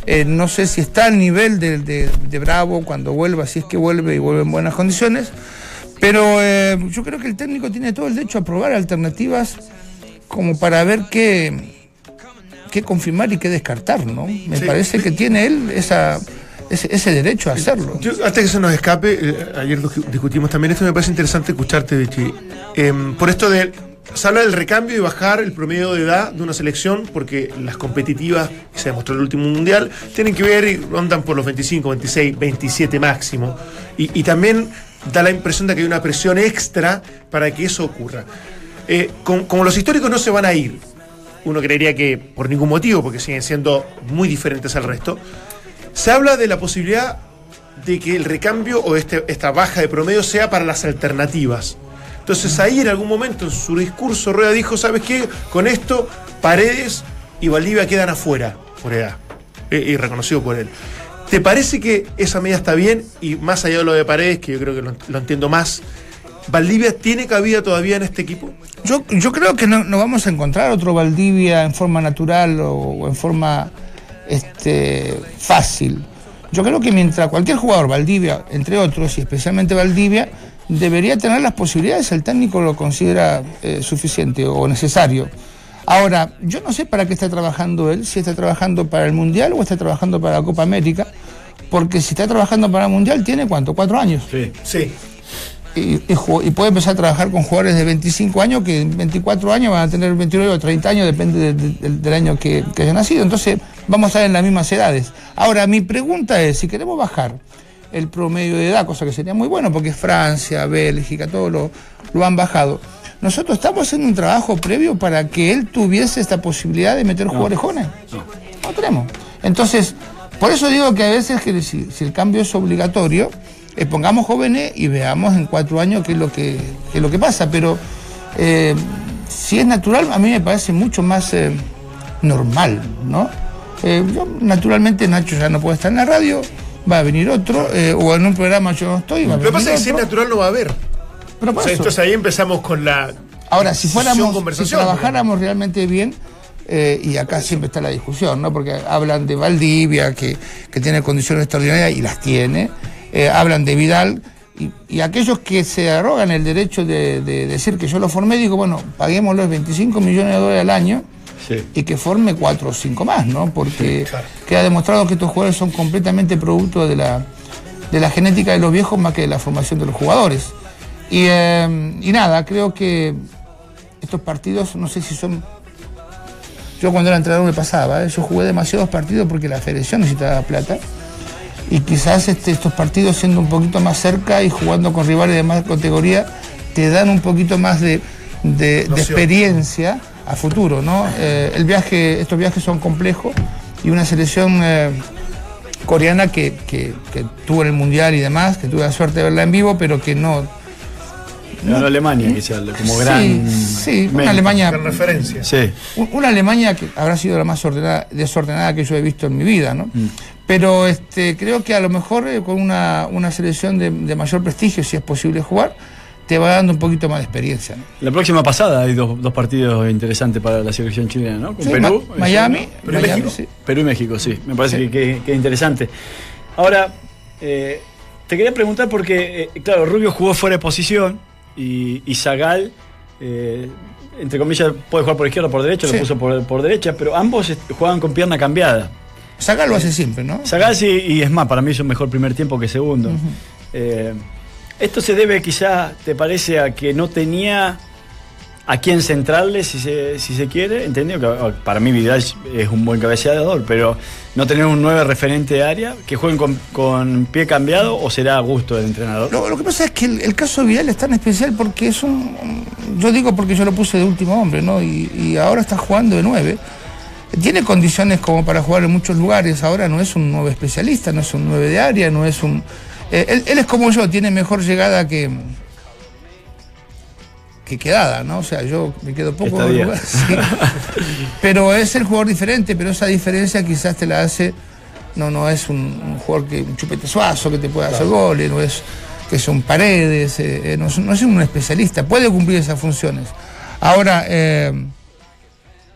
Speaker 5: Eh, no sé si está al nivel de, de- de Bravo cuando vuelva, si es que vuelve y vuelve en buenas condiciones. Pero eh, yo creo que el técnico tiene todo el derecho a probar alternativas como para ver qué, qué confirmar y qué descartar, ¿no? Me
Speaker 8: Sí.
Speaker 5: parece que tiene él esa, ese, ese derecho a hacerlo.
Speaker 8: Yo, antes que se nos escape, eh, ayer lo discutimos también esto, me parece interesante escucharte, Vichy. Em, por esto de. Se habla del recambio y bajar el promedio de edad de una selección, porque las competitivas, y se demostró en el último mundial, tienen que ver y rondan por los 25, 26, 27 máximo. Y, también da la impresión de que hay una presión extra para que eso ocurra. Eh, con- como los históricos no se van a ir, uno creería que por ningún motivo, porque siguen siendo muy diferentes al resto, se habla de la posibilidad de que el recambio o este- esta baja de promedio sea para las alternativas. Entonces ahí en algún momento en su discurso Rueda dijo, ¿sabes qué? Con esto Paredes y Valdivia quedan afuera por edad. eh, Y reconocido por él. ¿Te parece que esa medida está bien? Y más allá de lo de Paredes, que yo creo que lo, entiendo más, ¿Valdivia tiene cabida todavía en este equipo?
Speaker 5: Yo, yo creo que no, no vamos a encontrar otro Valdivia en forma natural o, o en forma este, fácil. Yo creo que mientras cualquier jugador, Valdivia, entre otros, y especialmente Valdivia, debería tener las posibilidades, el técnico lo considera eh, suficiente o necesario. Ahora, yo no sé para qué está trabajando él, si está trabajando para el Mundial o está trabajando para la Copa América, porque si está trabajando para el Mundial, ¿tiene cuánto? ¿Cuatro años?
Speaker 7: Sí.
Speaker 8: Sí.
Speaker 5: y, y ju- y puede empezar a trabajar con jugadores de 25 años que en 24 años van a tener 29 o 30 años, depende de- de- del, del año que, que haya nacido. Entonces vamos a estar en las mismas edades. Ahora, mi pregunta es, si queremos bajar el promedio de edad, cosa que sería muy bueno, porque Francia, Bélgica, todo lo, lo han bajado. Nosotros estamos haciendo un trabajo previo para que él tuviese esta posibilidad de meter jugadores jóvenes. No tenemos. Entonces, por eso digo que a veces que si, si el cambio es obligatorio, eh, pongamos jóvenes y veamos en cuatro años qué es lo que, qué es lo que pasa. Pero eh, si es natural, a mí me parece mucho más eh, normal, ¿no? Eh, yo, naturalmente Nacho ya no puede estar en la radio, va a venir otro, eh, o en un programa yo no estoy, va a
Speaker 8: Lo que pasa es que si es natural no va a haber.
Speaker 5: Pero por
Speaker 8: O sea,
Speaker 5: eso-
Speaker 8: entonces ahí empezamos con la.
Speaker 5: Ahora, si fuéramos, si trabajáramos realmente bien, eh, y acá siempre está la discusión, ¿no? Porque hablan de Valdivia, que, que tiene condiciones extraordinarias, y las tiene, eh, hablan de Vidal, y, y aquellos que se arrogan el derecho de, de decir que yo lo formé, digo, bueno, paguémoslos 25 millones de dólares al año,
Speaker 7: Sí.
Speaker 5: y que forme cuatro o cinco más, ¿no? Porque
Speaker 8: Sí, claro.
Speaker 5: queda demostrado que estos jugadores son completamente producto de la, de la genética de los viejos más que de la formación de los jugadores. Y, eh, y nada, creo que estos partidos, no sé si son... Yo cuando era entrenador me pasaba, ¿eh? yo jugué demasiados partidos porque la federación necesitaba plata. Y quizás este, estos partidos siendo un poquito más cerca y jugando con rivales de más categoría, te dan un poquito más de, de- experiencia a futuro, ¿no? Eh, el viaje, estos viajes son complejos y una selección eh, coreana que, que- que tuvo en el mundial y demás, que tuve la suerte de verla en vivo, pero que no.
Speaker 7: Ganó Alemania, que sea como
Speaker 5: sí,
Speaker 7: gran.
Speaker 5: sí, una. Alemania
Speaker 8: referencia.
Speaker 7: Sí.
Speaker 5: un- Una Alemania que habrá sido la más ordenada- desordenada que yo he visto en mi vida, ¿no?
Speaker 7: Mm.
Speaker 5: Pero este, creo que a lo mejor eh, con una, una selección de, de mayor prestigio, si es posible jugar, te va dando un poquito más de experiencia. ¿no?
Speaker 7: La próxima pasada hay dos, dos partidos interesantes para la selección chilena, ¿no? Con
Speaker 5: Sí,
Speaker 7: Perú.
Speaker 5: Ma-
Speaker 7: es
Speaker 5: Miami.
Speaker 8: Perú y
Speaker 5: Miami,
Speaker 8: México.
Speaker 5: sí.
Speaker 7: Perú y México, sí. Me parece
Speaker 5: Sí.
Speaker 7: que, es interesante. Ahora, eh, te quería preguntar porque, eh, claro, Rubio jugó fuera de posición y, y Zagal, eh, entre comillas, puede jugar por izquierda o por derecha, lo puso por, por derecha, pero ambos juegan con pierna cambiada.
Speaker 5: Saga lo hace siempre, ¿no?
Speaker 7: Zagal sí, y es más, para mí hizo un mejor primer tiempo que segundo. Eh, esto se debe quizá, ¿te parece, a que no tenía a quién centrarle si se, quiere. Entendido que oh, para mí Vidal es un buen cabeceador, pero no tener un nueve referente de área que jueguen con, pie cambiado o será a gusto del entrenador.
Speaker 5: Lo, lo que pasa es que el, caso de Vidal es tan especial porque es un. Yo digo porque yo lo puse de último hombre, ¿no? Y, ahora está jugando de nueve. Tiene condiciones como para jugar en muchos lugares. Ahora no es un nueve especialista, no es un nueve de área, no es un. Eh, él, él es como yo, tiene mejor llegada que. que quedada, ¿no? O sea, yo me quedo poco.
Speaker 7: Estadía.
Speaker 5: lugar, sí. Pero es el jugador diferente, pero esa diferencia quizás te la hace. No, no es un, un jugador que un chupete suazo que te pueda hacer goles, no es que son paredes, eh, eh, no, es- no es un especialista, puede cumplir esas funciones. Ahora, eh,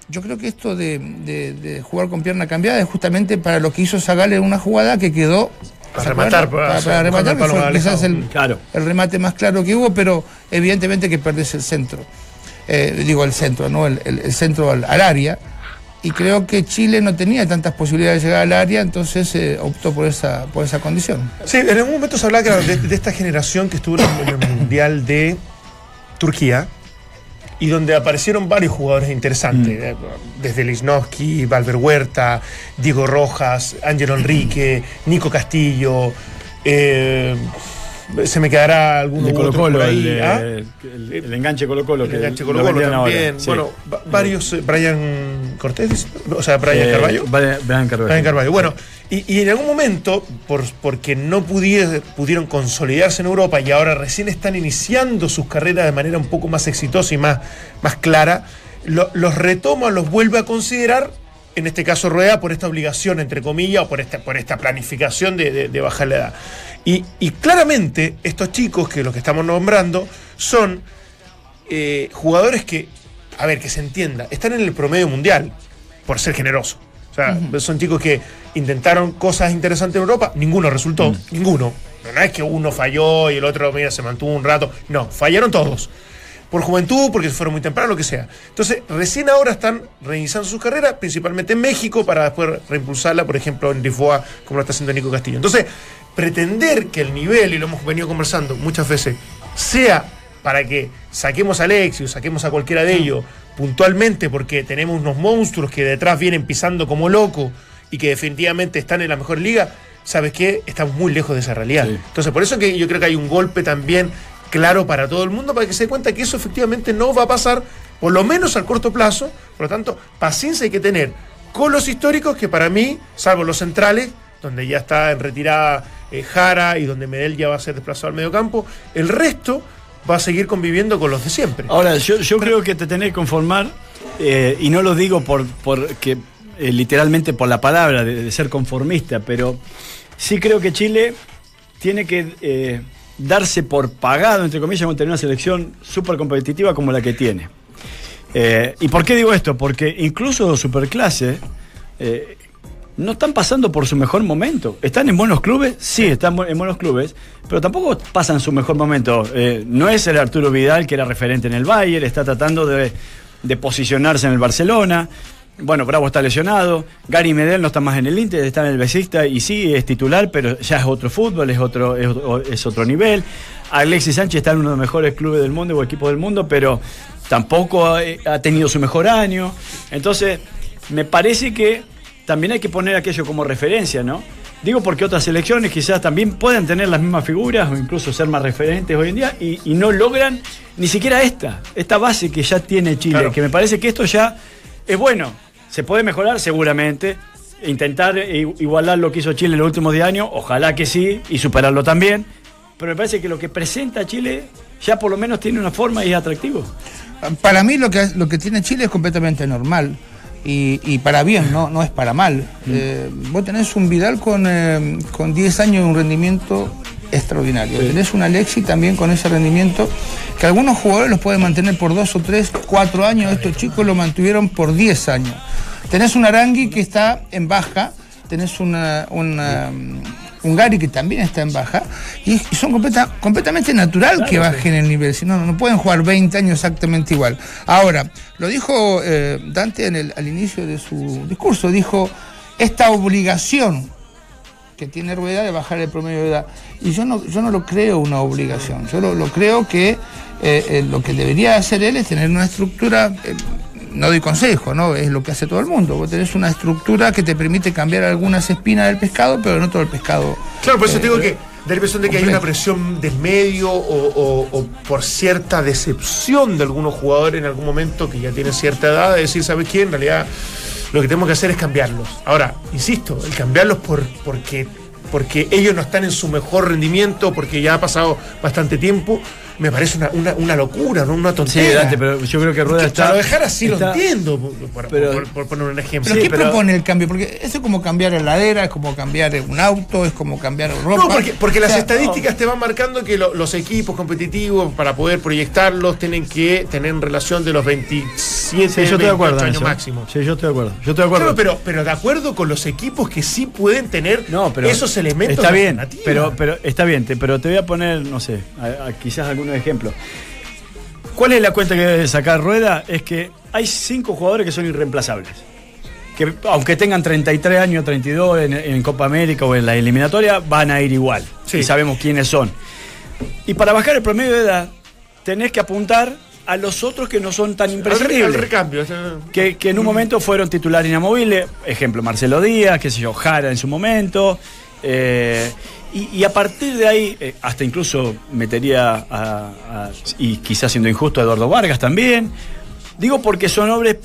Speaker 5: yo creo que esto de, de- de jugar con pierna cambiada es justamente para lo que hizo Zagal en una jugada que quedó.
Speaker 8: Para
Speaker 5: ¿se
Speaker 8: rematar, para-
Speaker 5: para, para rematar, que fue quizás el,
Speaker 7: Claro.
Speaker 5: el remate más claro que hubo, pero evidentemente que perdés el centro. Eh, digo el centro, ¿no? El, el- el centro al, al área. Y creo que Chile no tenía tantas posibilidades de llegar al área, entonces eh, optó por esa, por esa condición.
Speaker 8: Sí, en algún momento se hablaba claro, de, de esta generación que estuvo en el Mundial de Turquía y donde aparecieron varios jugadores interesantes, eh, desde Lichnowsky, Valver Huerta, Diego Rojas, Ángelo Enrique, Nico Castillo. eh, se me quedará alguno
Speaker 7: de Colo Colo,
Speaker 8: ahí,
Speaker 7: el,
Speaker 8: ¿ah?
Speaker 7: el- el enganche Colo Colo.
Speaker 8: El enganche Colo Colo también. Bueno, va- varios, eh, Brian Cortés, o sea, Brian Carballo.
Speaker 7: Brian Carballo.
Speaker 8: Brian Carvalho. Bueno, y, en algún momento, por, porque no pudie- pudieron consolidarse en Europa y ahora recién están iniciando sus carreras de manera un poco más exitosa y más, más clara, lo- los retoma, los vuelve a considerar, en este caso Rueda, por esta obligación, entre comillas, o por esta, por esta planificación de, de- bajar la edad. Y, y claramente estos chicos, que los que estamos nombrando, son eh, jugadores que, a ver, que se entienda, están en el promedio mundial, por ser generoso. Son chicos que intentaron cosas interesantes en Europa, ninguno resultó, ninguno. No, no es que uno falló y el otro, mira, se mantuvo un rato. No, fallaron todos. Por juventud, porque se fueron muy temprano, lo que sea. Entonces, recién ahora están reiniciando su carrera, principalmente en México, para después reimpulsarla, por ejemplo, en Lisboa, como lo está haciendo Nico Castillo. Entonces, pretender que el nivel, y lo hemos venido conversando muchas veces, sea para que saquemos a Alexius, saquemos a cualquiera de ellos puntualmente porque tenemos unos monstruos que detrás vienen pisando como loco y que definitivamente están en la mejor liga, ¿sabes qué? Estamos muy lejos de esa realidad.
Speaker 7: Sí.
Speaker 8: Entonces, por eso que yo creo que hay un golpe también claro para todo el mundo, para que se dé cuenta que eso efectivamente no va a pasar, por lo menos al corto plazo. Por lo tanto, paciencia hay que tener con los históricos que para mí, salvo los centrales, donde ya está en retirada eh, Jara y donde Medel ya va a ser desplazado al medio campo, el resto va a seguir conviviendo con los de siempre.
Speaker 7: Ahora, yo, yo creo que te tenés que conformar, eh, y no lo digo por, por que, eh, literalmente por la palabra de, ser conformista, pero sí creo que Chile tiene que eh, darse por pagado, entre comillas, con tener una selección súper competitiva como la que tiene. ¿Y por qué digo esto? Porque incluso Superclase no están pasando por su mejor momento. ¿Están en buenos clubes? Sí, están en buenos clubes, pero tampoco pasan su mejor momento. Eh, no es el Arturo Vidal que era referente en el Bayern, está tratando de, de posicionarse en el Barcelona. Bueno, Bravo está lesionado, Gary Medel no está más en el Inter, está en el Besista y sí, es titular, pero ya es otro fútbol, es otro, es, otro- es otro nivel. Alexis Sánchez está en uno de los mejores clubes del mundo o equipos del mundo, pero tampoco ha, ha tenido su mejor año. Entonces, me parece que también hay que poner aquello como referencia, ¿no? Digo porque otras selecciones quizás también puedan tener las mismas figuras o incluso ser más referentes hoy en día y, y no logran ni siquiera esta, esta base que ya tiene Chile,
Speaker 8: Claro.
Speaker 7: que me parece que esto ya es bueno. Se puede mejorar seguramente, intentar igualar lo que hizo Chile en los últimos 10 años, ojalá que sí, y superarlo también, pero me parece que lo que presenta Chile ya por lo menos tiene una forma y es atractivo.
Speaker 5: Para mí lo que, lo que tiene Chile es completamente normal. Y, y para bien, no, no es para mal. Eh, vos tenés un Vidal con, eh, con 10 años de un rendimiento extraordinario. Tenés un Alexi también con ese rendimiento que algunos jugadores los pueden mantener por 2 o 3, 4 años. Estos chicos lo mantuvieron por 10 años. Tenés un Arangui que está en baja. Tenés una, una, un Gary que también está en baja. Y, y son completa- completamente natural que bajen el nivel. Si no, no pueden jugar 20 años exactamente igual. Ahora, lo dijo eh, Dante en el, al inicio de su discurso. Dijo, esta obligación que tiene Rueda de bajar el promedio de edad. Y yo no, yo no lo creo una obligación, yo lo, lo creo que eh, eh, lo que debería hacer él es tener una estructura, no doy consejo, ¿no? Es lo que hace todo el mundo. Vos tenés una estructura que te permite cambiar algunas espinas del pescado, pero no todo el pescado.
Speaker 8: Claro, por eso
Speaker 5: eh,
Speaker 8: te digo que da la impresión de que hay una presión del medio o, o- o por cierta decepción de algunos jugadores en algún momento que ya tienen cierta edad de decir, ¿sabes qué? En realidad lo que tenemos que hacer es cambiarlos. Ahora, insisto, el cambiarlos por, porque, porque ellos no están en su mejor rendimiento, porque ya ha pasado bastante tiempo, me parece una, una, una locura, ¿no? una
Speaker 7: Sí,
Speaker 8: tontería.
Speaker 7: Dante, pero yo creo que Rueda está.
Speaker 8: para lo dejar así
Speaker 7: está-
Speaker 8: lo entiendo, por, por-
Speaker 7: pero-
Speaker 8: por- por poner un ejemplo.
Speaker 5: ¿Pero
Speaker 7: Sí,
Speaker 5: qué
Speaker 7: pero-
Speaker 5: propone el cambio? Porque eso es como cambiar heladera, es como cambiar un auto, es como cambiar ropa.
Speaker 8: No, porque, porque
Speaker 5: O
Speaker 8: las estadísticas te van marcando que lo- los equipos competitivos, para poder proyectarlos, tienen que tener en relación de los 27
Speaker 7: Sí, yo estoy de
Speaker 8: 28
Speaker 7: acuerdo. en
Speaker 8: años máximo.
Speaker 7: Sí, yo estoy de acuerdo. Yo estoy de acuerdo.
Speaker 8: Claro, pero, pero de acuerdo con los equipos que sí pueden tener
Speaker 7: No, pero
Speaker 8: esos elementos.
Speaker 7: Está bien, pero, pero está bien, te- pero te voy a poner, no sé, a- a quizás algunos ejemplos. ¿Cuál es la cuenta que debe sacar Rueda? Es que hay cinco jugadores que son irreemplazables. Que aunque tengan 33 años, 32 en, en Copa América o en la eliminatoria, van a ir igual.
Speaker 8: Sí.
Speaker 7: Y sabemos quiénes son. Y para bajar el promedio de edad, tenés que apuntar a los otros que no son tan imprescindibles
Speaker 8: al recambio. o sea,
Speaker 7: que, que en un momento fueron titular inamovible, ejemplo Marcelo Díaz, qué sé yo, Jara en su momento, eh, y, y a partir de ahí, eh, hasta incluso metería a, y quizás siendo injusto, a Eduardo Vargas también, digo porque son hombres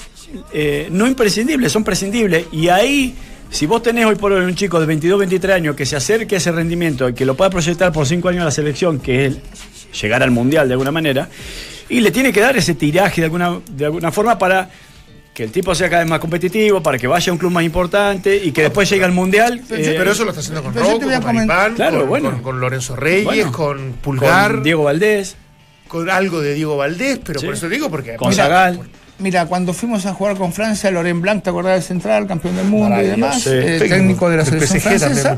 Speaker 7: eh, no imprescindibles, son prescindibles, y ahí... Si vos tenés hoy por hoy un chico de 22, 23 años que se acerque a ese rendimiento y que lo pueda proyectar por 5 años a la selección, que es llegar al mundial de alguna manera, y le tiene que dar ese tiraje de alguna, de alguna forma para que el tipo sea cada vez más competitivo, para que vaya a un club más importante y que después llegue al mundial.
Speaker 8: Sí,
Speaker 7: eh,
Speaker 8: pero eso lo está haciendo con
Speaker 5: pero
Speaker 8: Rocco, con Maripán,
Speaker 7: Claro,
Speaker 8: con,
Speaker 7: bueno.
Speaker 8: con- con Lorenzo Reyes,
Speaker 7: Bueno.
Speaker 8: con Pulgar,
Speaker 7: con Diego Valdés,
Speaker 8: con algo de Diego Valdés, pero
Speaker 7: Sí.
Speaker 8: por eso digo, porque
Speaker 7: con
Speaker 5: Mira,
Speaker 7: Zagal.
Speaker 5: Mira, cuando fuimos a jugar con Francia, Loren Blanc, ¿te acordás del central, campeón del mundo y demás?
Speaker 7: sí.
Speaker 5: Eh,
Speaker 8: Técnico
Speaker 5: técnico de la selección francesa.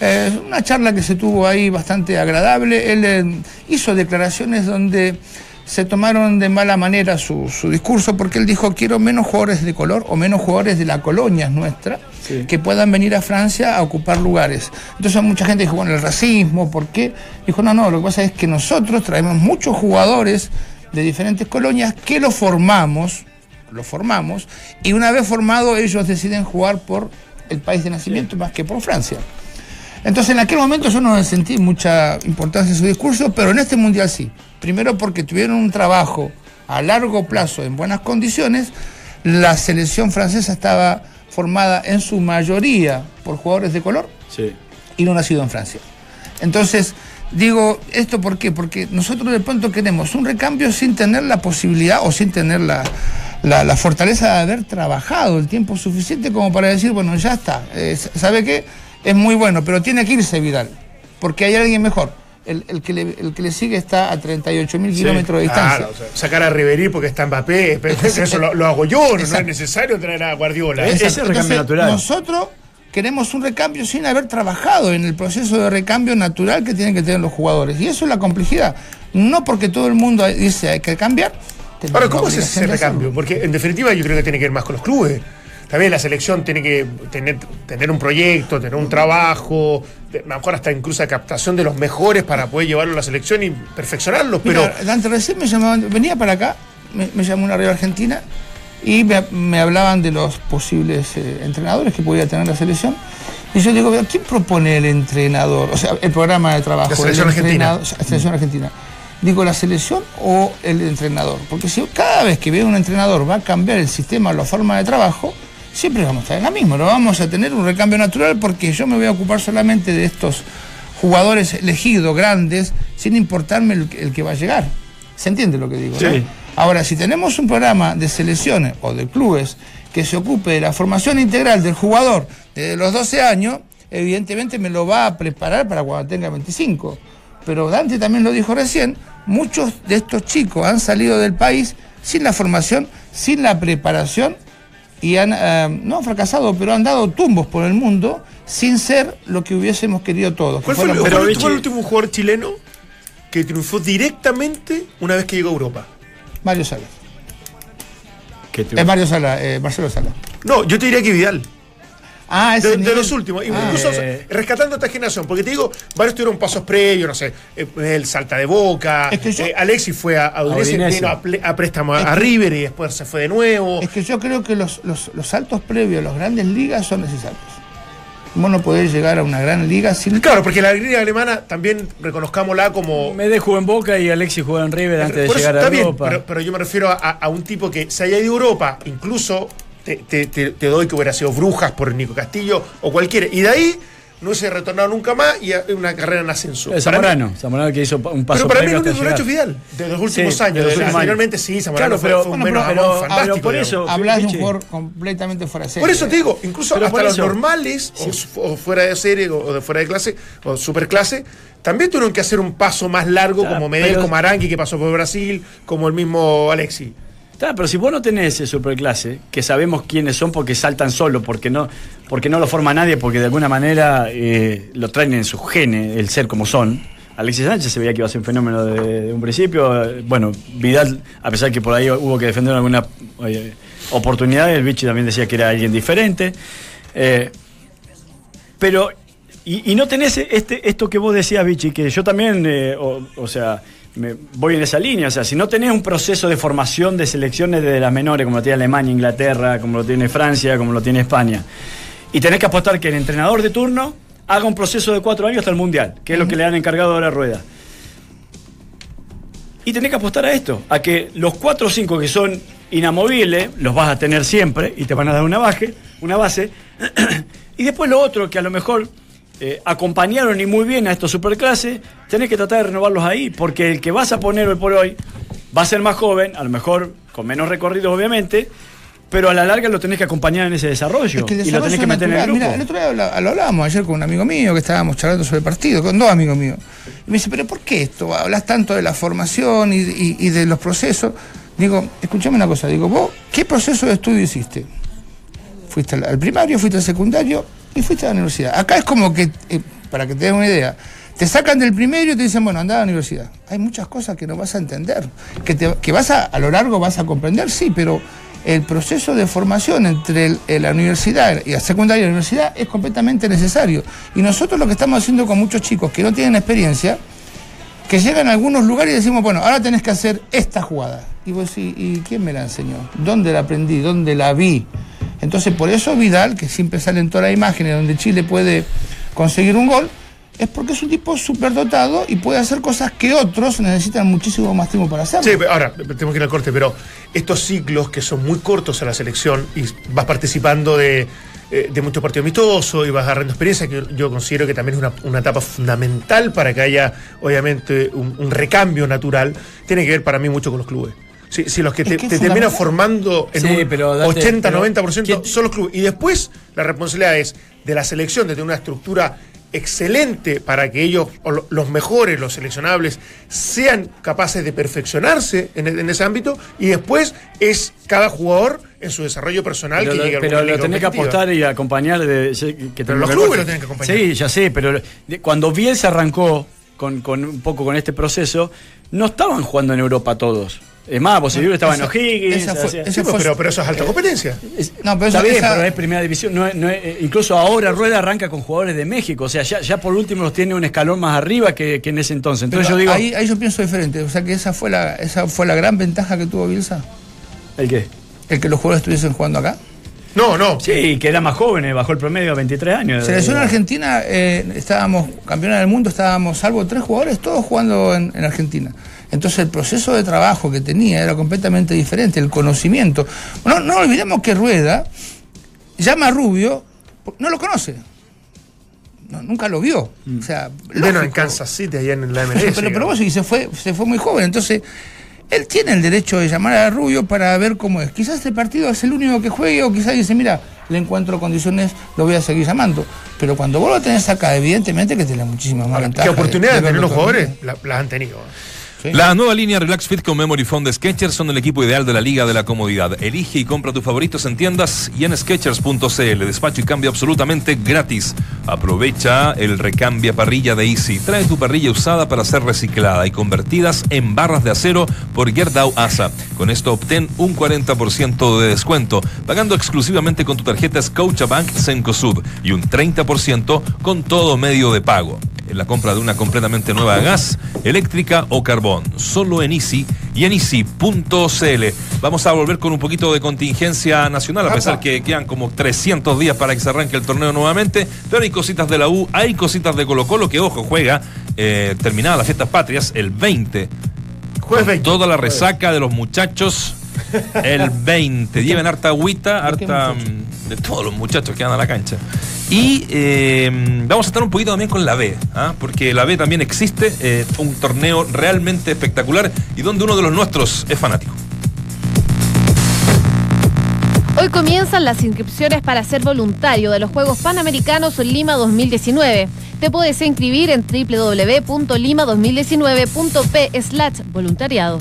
Speaker 5: Eh, una charla que se tuvo ahí bastante agradable. Él eh, hizo declaraciones donde se tomaron de mala manera su, su discurso porque él dijo quiero menos jugadores de color o menos jugadores de la colonia nuestra
Speaker 7: Sí.
Speaker 5: que puedan venir a Francia a ocupar lugares. Entonces mucha gente dijo, bueno, el racismo, ¿por qué? Dijo, no, no, lo que pasa es que nosotros traemos muchos jugadores de diferentes colonias que los formamos, los formamos, y una vez formado ellos deciden jugar por el país de nacimiento más que por Francia. Entonces en aquel momento yo no sentí mucha importancia en su discurso, pero en este mundial sí. Primero porque tuvieron un trabajo a largo plazo en buenas condiciones, la selección francesa estaba formada en su mayoría por jugadores de color
Speaker 7: Sí.
Speaker 5: y no nacido en Francia. Entonces, digo, ¿esto por qué? Porque nosotros de pronto queremos un recambio sin tener la posibilidad o sin tener la, la- la fortaleza de haber trabajado el tiempo suficiente como para decir, bueno, ya está, eh, ¿sabe qué? Es muy bueno, pero tiene que irse Vidal, porque hay alguien mejor. El, el que, le, el que le sigue está a 38 mil kilómetros de distancia.
Speaker 8: Claro, o sea, sacar a Riverí porque está Mbappé, pero eso lo, lo hago yo, no, no es necesario traer a Guardiola.
Speaker 7: Ese
Speaker 5: Exacto.
Speaker 7: es el recambio
Speaker 5: Entonces,
Speaker 7: natural.
Speaker 5: Nosotros queremos un recambio sin haber trabajado en el proceso de recambio natural que tienen que tener los jugadores. Y eso es la complejidad. No porque todo el mundo dice hay que cambiar.
Speaker 8: Ahora, ¿cómo es ese recambio? Porque en definitiva yo creo que tiene que ver más con los clubes. También la selección tiene que tener, tener un proyecto, tener un trabajo, de- a lo mejor hasta incluso captación de los mejores para poder llevarlo a la selección y perfeccionarlos. Pero
Speaker 5: Dante, recién me llamaban, venía para acá, me, me llamó una radio argentina y me, me hablaban de los posibles eh, entrenadores que podía tener la selección. Y yo digo, ¿quién propone el entrenador? O sea, el programa de trabajo.
Speaker 8: La selección
Speaker 5: el
Speaker 8: argentina.
Speaker 5: o sea, la selección argentina. Digo, ¿la selección o el entrenador? Porque si cada vez que viene un entrenador va a cambiar el sistema o la forma de trabajo, siempre vamos a estar en la misma. No vamos a tener un recambio natural porque yo me voy a ocupar solamente de estos jugadores elegidos, grandes, sin importarme el, el que va a llegar. ¿Se entiende lo que digo? no?
Speaker 7: Sí.
Speaker 5: Ahora, si tenemos un programa de selecciones o de clubes que se ocupe de la formación integral del jugador desde los 12 años, evidentemente me lo va a preparar para cuando tenga 25. Pero Dante también lo dijo recién, muchos de estos chicos han salido del país sin la formación, sin la preparación y han, eh, no han fracasado, pero han dado tumbos por el mundo sin ser lo que hubiésemos querido todos. que
Speaker 8: ¿cuál fue, el, cuál fue último jugador chileno que triunfó directamente una vez que llegó a Europa?
Speaker 5: Mario Sala. Es Mario Sala, eh, Marcelo Sala.
Speaker 8: No, yo te diría que Vidal.
Speaker 5: Ah, ese
Speaker 8: de, de los últimos. Incluso
Speaker 7: Eh.
Speaker 8: rescatando esta generación. Porque te digo, varios tuvieron pasos previos, no sé, eh, el Salta de Boca.
Speaker 5: Es que yo-
Speaker 8: eh, Alexis fue a, a Udinese,
Speaker 7: Udinese.
Speaker 8: vino a, préstamo a, River y después se fue de nuevo.
Speaker 5: Es que yo creo que los, los, los saltos previos a las grandes ligas son necesarios. Vos no podés llegar a una gran liga sin.
Speaker 8: Claro, porque la liga alemana también reconozcámosla como.
Speaker 7: Medé jugó en Boca y Alexis jugó en River antes de llegar a
Speaker 8: está bien,
Speaker 7: Europa.
Speaker 8: pero, pero yo me refiero a, a un tipo que se haya ido a Europa, incluso te, te- te- te doy que hubiera sido Brujas por Nico Castillo o cualquiera. Y de ahí no se ha retornado nunca más y a- una carrera en ascenso.
Speaker 7: Eh,
Speaker 8: Para mí-
Speaker 7: Zamorano, Zamorano que hizo un paso
Speaker 8: pero para mí el único ha hecho. Fidel, de los últimos
Speaker 7: Sí,
Speaker 8: años. anteriormente sí, Zamorano
Speaker 7: Claro,
Speaker 8: fue,
Speaker 7: pero-
Speaker 8: fue un
Speaker 7: bueno,
Speaker 8: menos
Speaker 7: pero-
Speaker 8: fantástico.
Speaker 7: por eso-
Speaker 5: Hablas de un jugador completamente fuera de serie.
Speaker 8: Por eso te digo, incluso
Speaker 7: Pero
Speaker 8: hasta los normales, o fuera de serie, o, o de fuera de clase, o superclase, también tuvieron que hacer un paso más largo,
Speaker 7: Claro,
Speaker 8: como Medel,
Speaker 7: pero-
Speaker 8: como Arangui, que pasó por Brasil, como el mismo Alexi.
Speaker 7: Está, pero si vos no tenés ese superclase, que sabemos quiénes son porque saltan solo, porque no, porque no lo forma nadie, porque de alguna manera eh, lo traen en sus genes, el ser como son. Alexis Sánchez se veía que iba a ser un fenómeno de, un principio. Bueno, Vidal, a pesar que por ahí hubo que defender alguna eh, oportunidad, el Vichy también decía que era alguien diferente. Eh, pero, y, no tenés este, esto que vos decías, Vichy, que yo también, eh, o sea, me voy en esa línea. O sea, si no tenés un proceso de formación de selecciones desde las menores, como lo tiene Alemania, Inglaterra, como lo tiene Francia, como lo tiene España, y tenés que apostar que el entrenador de turno haga un proceso de cuatro años hasta el Mundial, que es lo que le han encargado ahora a Rueda. Y tenés que apostar a esto, a que los cuatro o cinco que son inamovibles, los vas a tener siempre y te van a dar una, baje, una base. y después lo otro, que a lo mejor eh, acompañaron y muy bien a estos superclases, tenés que tratar de renovarlos ahí, porque el que vas a poner hoy por hoy va a ser más joven, a lo mejor con menos recorrido obviamente, pero a la larga lo tenés que acompañar en ese desarrollo
Speaker 5: Es que el
Speaker 7: y lo tenés que meter en el
Speaker 5: natural-
Speaker 7: grupo.
Speaker 5: Mira, el otro día lo hablábamos ayer con un amigo mío que estábamos charlando sobre el partido, con dos amigos míos. Y me dice, ¿pero por qué esto? Hablas tanto de la formación y, y- y de los procesos. Digo, escuchame una cosa, digo, vos, ¿qué proceso de estudio hiciste? Fuiste al, al primario, fuiste al secundario y fuiste a la universidad. Acá es como que, eh, para que te den una idea, te sacan del primario y te dicen, bueno, anda a la universidad. Hay muchas cosas que no vas a entender, que, te- que vas a, a lo largo vas a comprender, sí, pero el proceso de formación entre eh, la universidad y la secundaria y la universidad es completamente necesario. Y nosotros lo que estamos haciendo con muchos chicos que no tienen experiencia, que llegan a algunos lugares y decimos, bueno, ahora tenés que hacer esta jugada. Y vos decís, ¿y quién me la enseñó? ¿Dónde la aprendí? ¿Dónde la vi? Entonces, por eso Vidal, que siempre sale en todas las imágenes donde Chile puede conseguir un gol, es porque es un tipo superdotado y puede hacer cosas que otros necesitan muchísimo más tiempo para hacer.
Speaker 8: Sí, ahora tenemos que ir al corte, pero estos ciclos que son muy cortos en la selección y vas participando de, eh, de muchos partidos amistosos y vas agarrando experiencia, que yo considero que también es una, etapa fundamental para que haya, obviamente, un recambio natural, tiene que ver para mí mucho con los clubes. Si, si los que te, te terminan formando en
Speaker 7: Sí,
Speaker 8: un
Speaker 7: pero Dante,
Speaker 8: 80-90%
Speaker 7: pero-
Speaker 8: son los clubes. Y después la responsabilidad es de la selección de tener una estructura excelente para que ellos, o lo- los mejores, los seleccionables, sean capaces de perfeccionarse en, en ese ámbito y después es cada jugador en su desarrollo personal
Speaker 7: Pero,
Speaker 8: que
Speaker 7: lo,
Speaker 8: llegue a
Speaker 7: pero lo tenés que apostar y acompañar de, que
Speaker 8: Pero los clubes lo tienen que acompañar.
Speaker 7: Sí, ya sé, pero cuando Bielsa arrancó con, con un poco con este proceso, no estaban jugando en Europa todos. Es más, estaba en O'Higgins.
Speaker 8: Sí, pero, pero eso es alta competencia.
Speaker 7: es-
Speaker 5: No, pero
Speaker 7: está
Speaker 5: esa-
Speaker 7: bien,
Speaker 5: esa-
Speaker 7: pero es primera división. No no eh, incluso ahora Rueda arranca con jugadores de México. O sea, ya, ya por último los tiene un escalón más arriba que, que en ese entonces. Entonces
Speaker 5: Pero
Speaker 7: yo digo.
Speaker 5: ahí, ahí yo pienso diferente. O sea que esa fue la, esa fue la gran ventaja que tuvo Bielsa.
Speaker 7: ¿El qué?
Speaker 5: El que los jugadores estuviesen jugando acá.
Speaker 8: No, no.
Speaker 7: Sí, que era más joven, bajó el promedio a 23 años.
Speaker 5: Selección Argentina, eh, estábamos campeones del mundo, estábamos salvo tres jugadores, todos jugando en, en Argentina. Entonces el proceso de trabajo que tenía era completamente diferente, el conocimiento. No, no olvidemos que Rueda llama a Rubio, no lo conoce. No, nunca lo vio. O sea,
Speaker 8: Bueno, en. Kansas City, allá en la MLS.
Speaker 5: pero, pero
Speaker 8: digamos.
Speaker 5: vos y se fue, se fue muy joven. Entonces, él tiene el derecho de llamar a Rubio para ver cómo es. Quizás este partido es el único que juegue, o quizás dice, mira, le encuentro condiciones, lo voy a seguir llamando. Pero cuando vos lo tenés acá, evidentemente que tenés muchísimas más ventajas.
Speaker 8: ¿Qué oportunidad de tener los jugadores? La- las han tenido.
Speaker 5: Sí.
Speaker 2: La nueva línea Relax Fit con Memory Foam de Skechers son el equipo ideal de la Liga de la Comodidad. Elige y compra tus favoritos en tiendas y en Skechers.cl. Despacho y cambio absolutamente gratis. Aprovecha el recambia parrilla de Easy. Trae tu parrilla usada para ser reciclada y convertidas en barras de acero por Gerdau Asa. Con esto obtén un 40% de descuento, pagando exclusivamente con tu tarjeta Scotiabank Cencosud y un 30% con todo medio de pago en la compra de una completamente nueva gas, eléctrica o carbón. Solo en Easy y en Easy.cl. Vamos a volver con un poquito de contingencia nacional, a pesar que quedan como 300 días para que se arranque el torneo nuevamente. Pero hay cositas de la U, hay cositas de Colo Colo que, ojo, juega eh, terminadas las fiestas patrias el 20.
Speaker 8: Jueves
Speaker 2: Con
Speaker 8: 20.
Speaker 2: Toda la resaca de los muchachos. El 20. Lleven harta agüita,
Speaker 5: ¿De qué
Speaker 2: harta. mm, De todos los muchachos que van a la cancha. Y eh, vamos a estar un poquito también con la B, ¿ah? porque la B también existe, eh, un torneo realmente espectacular y donde uno de los nuestros es fanático.
Speaker 3: Hoy comienzan las inscripciones para ser voluntario de los Juegos Panamericanos Lima 2019. Te puedes inscribir en www.lima2019.p slash voluntariado.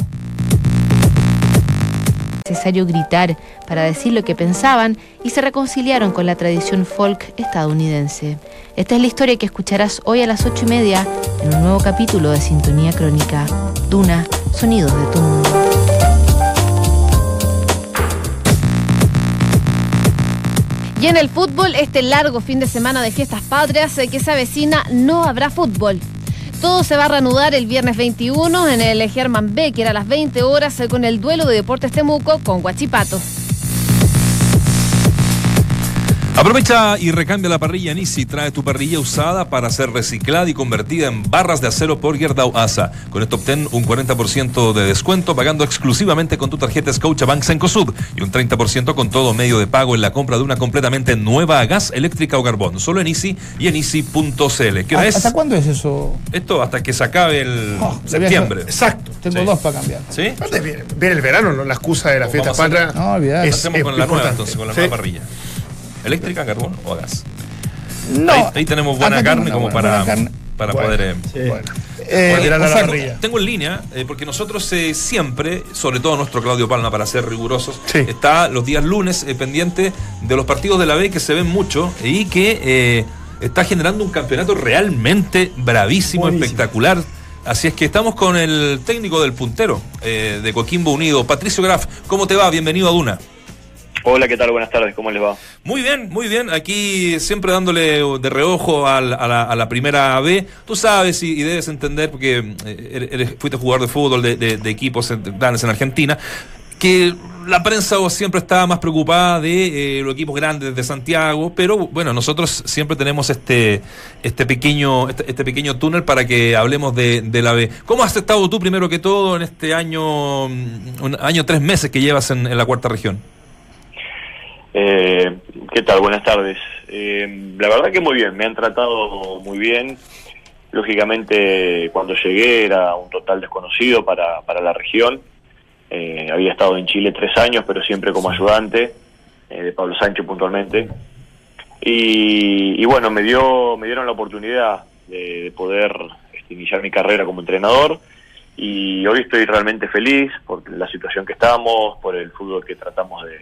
Speaker 3: Necesario gritar para decir lo que pensaban y se reconciliaron con la tradición folk estadounidense. Esta es la historia que escucharás hoy a las ocho y media en un nuevo capítulo de Sintonía Crónica. Duna, sonidos de tu mundo. Y en el fútbol, este largo fin de semana de fiestas patrias eh, que se avecina, no habrá fútbol. Todo se va a reanudar el viernes 21 en el German Becker a las 20 horas con el duelo de Deportes Temuco con Guachipato.
Speaker 2: Aprovecha y recambia la parrilla en Easy. Trae tu parrilla usada para ser reciclada y convertida en barras de acero por Gerdau Asa. Con esto obtén un 40% de descuento pagando exclusivamente con tu tarjeta Scotiabank Cencosud y un 30% con todo medio de pago en la compra de una completamente nueva gas eléctrica o carbón. Solo en Easy y en Easy.cl.
Speaker 5: ¿Hasta cuándo es eso?
Speaker 2: Esto hasta que se acabe el
Speaker 5: Oh,
Speaker 2: septiembre.
Speaker 8: Exacto.
Speaker 5: Tengo
Speaker 2: Sí.
Speaker 5: dos para cambiar.
Speaker 2: ¿Sí?
Speaker 8: Viene, viene el verano, ¿no? la excusa de la
Speaker 2: Vamos
Speaker 8: fiesta
Speaker 2: a
Speaker 8: patria.
Speaker 5: No, olvidate.
Speaker 8: es-
Speaker 2: Hacemos
Speaker 8: es
Speaker 2: con la nueva entonces, con la
Speaker 8: Sí.
Speaker 2: nueva parrilla. ¿Eléctrica, carbón o gas?
Speaker 5: No.
Speaker 2: ahí, ahí tenemos buena carne como
Speaker 5: buena-
Speaker 2: para,
Speaker 5: buena carne.
Speaker 2: para
Speaker 8: Bueno.
Speaker 2: poder... eh,
Speaker 7: Sí.
Speaker 8: Bueno.
Speaker 5: Eh,
Speaker 8: Para tirar a
Speaker 5: o
Speaker 8: la
Speaker 5: sea,
Speaker 8: parrilla.
Speaker 2: Tengo en línea, eh, porque nosotros eh, siempre, sobre todo nuestro Claudio Palma, para ser rigurosos,
Speaker 8: Sí.
Speaker 2: está los días lunes pendiente de los partidos de la B que se ven mucho y que eh, está generando un campeonato realmente bravísimo,
Speaker 7: Buenísimo.
Speaker 2: espectacular. Así es que estamos con el técnico del puntero eh, de Coquimbo Unido, Patricio Graf. ¿Cómo te va? Bienvenido a Duna.
Speaker 9: Hola, ¿qué tal? Buenas tardes, ¿cómo les va?
Speaker 2: Muy bien, muy bien. Aquí siempre dándole de reojo a, la, primera B. Tú sabes y, debes entender, porque eh, eres, fuiste jugador de fútbol de, equipos grandes en Argentina, que la prensa siempre está más preocupada de eh, los equipos grandes de Santiago, pero bueno, nosotros siempre tenemos este, este, pequeño, este, este pequeño túnel para que hablemos de, la B. ¿Cómo has estado tú primero que todo en este año, mm, año tres meses que llevas en la cuarta región?
Speaker 9: Eh, ¿Qué tal? Buenas tardes. Eh, la verdad que muy bien, me han tratado muy bien. Lógicamente, cuando llegué era un total desconocido para, para la región. Eh, había estado en Chile tres años, pero siempre como ayudante, eh, de Pablo Sánchez puntualmente. Y, y bueno, me, dio, me dieron la oportunidad de, de poder este, iniciar mi carrera como entrenador. Y hoy estoy realmente feliz por la situación que estamos, por el fútbol que tratamos de,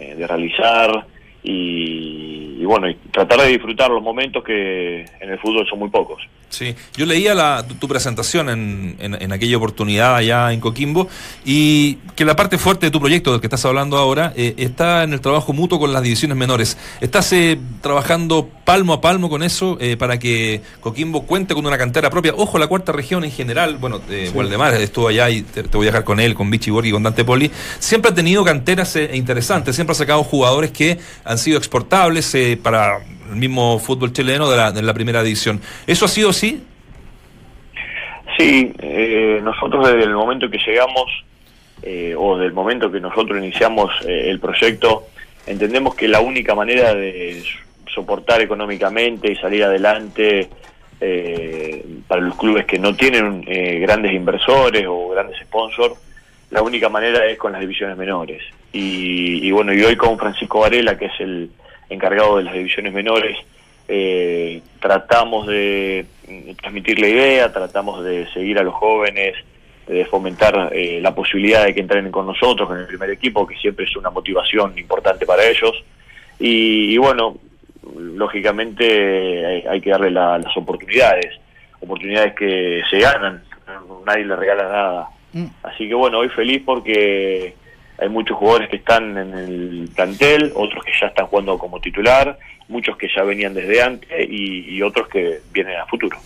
Speaker 9: de realizar y, y bueno, y tratar de disfrutar los momentos que en el fútbol son muy pocos.
Speaker 2: Sí, yo leía la, tu, tu presentación en, en- en aquella oportunidad allá en Coquimbo y que la parte fuerte de tu proyecto del que estás hablando ahora eh, está en el trabajo mutuo con las divisiones menores. ¿Estás eh, trabajando palmo a palmo con eso eh, para que Coquimbo cuente con una cantera propia? Ojo, la cuarta región en general, bueno, eh, Waldemar estuvo allá y te, te voy a dejar con él, con Vichy Borghi y con Dante Poli, siempre ha tenido canteras eh, interesantes, siempre ha sacado jugadores que han sido exportables eh, para el mismo fútbol chileno de la, de la primera división. ¿Eso ha sido así?
Speaker 9: Sí, eh, nosotros desde el momento que llegamos, eh, o del momento que nosotros iniciamos eh, el proyecto, entendemos que la única manera de soportar económicamente y salir adelante eh, para los clubes que no tienen eh, grandes inversores o grandes sponsors, la única manera es con las divisiones menores. Y, y bueno, y hoy con Francisco Varela, que es el encargado de las divisiones menores, eh, tratamos de transmitir la idea, tratamos de seguir a los jóvenes de fomentar eh, la posibilidad de que entrenen con nosotros en el primer equipo, que siempre es una motivación importante para ellos. Y, y bueno, lógicamente hay, hay que darle la- las oportunidades, oportunidades que se ganan, nadie le regala nada.
Speaker 5: Mm.
Speaker 9: Así que bueno, hoy feliz porque hay muchos jugadores que están en el plantel, otros que ya están jugando como titular, muchos que ya venían desde antes y, y otros que vienen a futuro.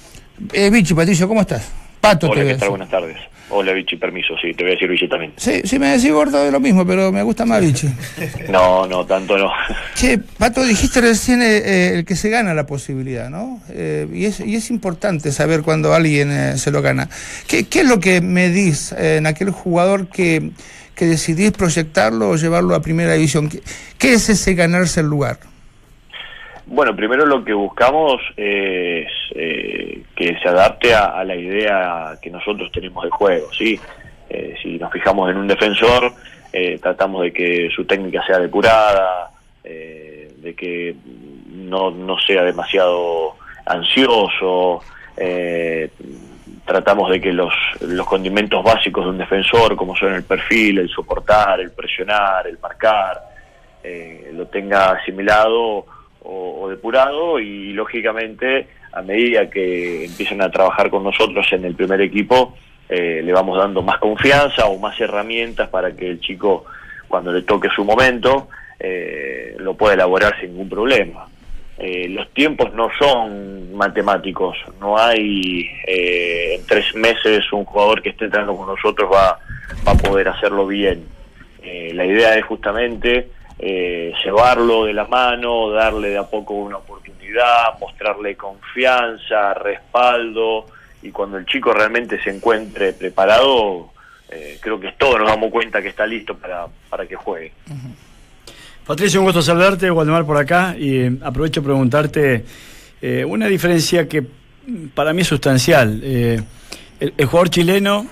Speaker 5: Eh, Vichy, Patricio, ¿cómo estás? Pato
Speaker 9: Hola,
Speaker 5: te
Speaker 9: ¿qué
Speaker 5: ves.
Speaker 9: tal? Buenas tardes. Hola, Vichy, permiso, sí, te voy a decir Vichy también.
Speaker 5: Sí, sí me decís gordo de lo mismo, pero me gusta más Vichy.
Speaker 9: No, no, tanto no.
Speaker 5: Che, Pato, dijiste recién eh, eh, el que se gana la posibilidad, ¿no? Eh, y, es, y es importante saber cuando alguien eh, se lo gana. ¿Qué, qué es lo que medís en aquel jugador que, que decidís proyectarlo o llevarlo a primera división? ¿Qué, qué es ese ganarse el lugar?
Speaker 9: Bueno, primero lo que buscamos es eh, que se adapte a, la idea que nosotros tenemos de juego, ¿sí? Eh, si nos fijamos en un defensor, eh, tratamos de que su técnica sea depurada, eh, de que no, no sea demasiado ansioso, tratamos de que los, los condimentos básicos de un defensor, como son el perfil, el soportar, el presionar, el marcar, lo tenga asimilado o, depurado y lógicamente a medida que empiezan a trabajar con nosotros en el primer equipo eh, le vamos dando más confianza o más herramientas para que el chico cuando le toque su momento eh, lo pueda elaborar sin ningún problema. Eh, los tiempos no son matemáticos, no hay eh, en tres meses un jugador que esté entrando con nosotros va, va a poder hacerlo bien. Eh, la idea es justamente eh, llevarlo de la mano, darle de a poco una oportunidad, mostrarle confianza, respaldo, y cuando el chico realmente se encuentre preparado, eh, creo que todos nos damos cuenta que está listo para, para que juegue.
Speaker 7: Patricio, un gusto saludarte, Waldemar por acá, y eh, aprovecho a preguntarte una diferencia que mm, para mí es sustancial. El, el jugador chileno,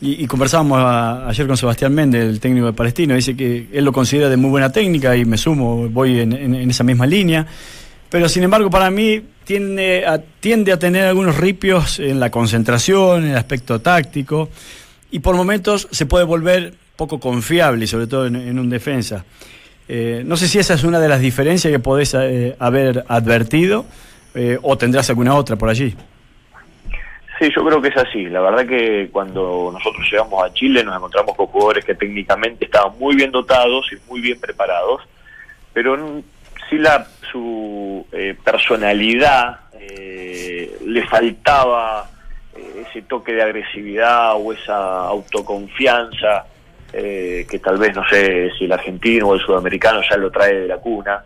Speaker 7: y, y conversábamos ayer con Sebastián Méndez, el técnico de Palestino, dice que él lo considera de muy buena técnica y me sumo, voy en, en- esa misma línea, pero sin embargo para mí tiende a, tiende a tener algunos ripios en la concentración, en el aspecto táctico, y por momentos se puede volver poco confiable, sobre todo en, en un defensa. Eh, no sé si esa es una de las diferencias que podés eh, haber advertido eh, o tendrás alguna otra por allí.
Speaker 9: Sí, yo creo que es así. La verdad que cuando nosotros llegamos a Chile nos encontramos con jugadores que técnicamente estaban muy bien dotados y muy bien preparados, pero sí la, su eh, personalidad eh, le faltaba eh, ese toque de agresividad o esa autoconfianza eh, que tal vez no sé si el argentino o el sudamericano ya lo trae de la cuna.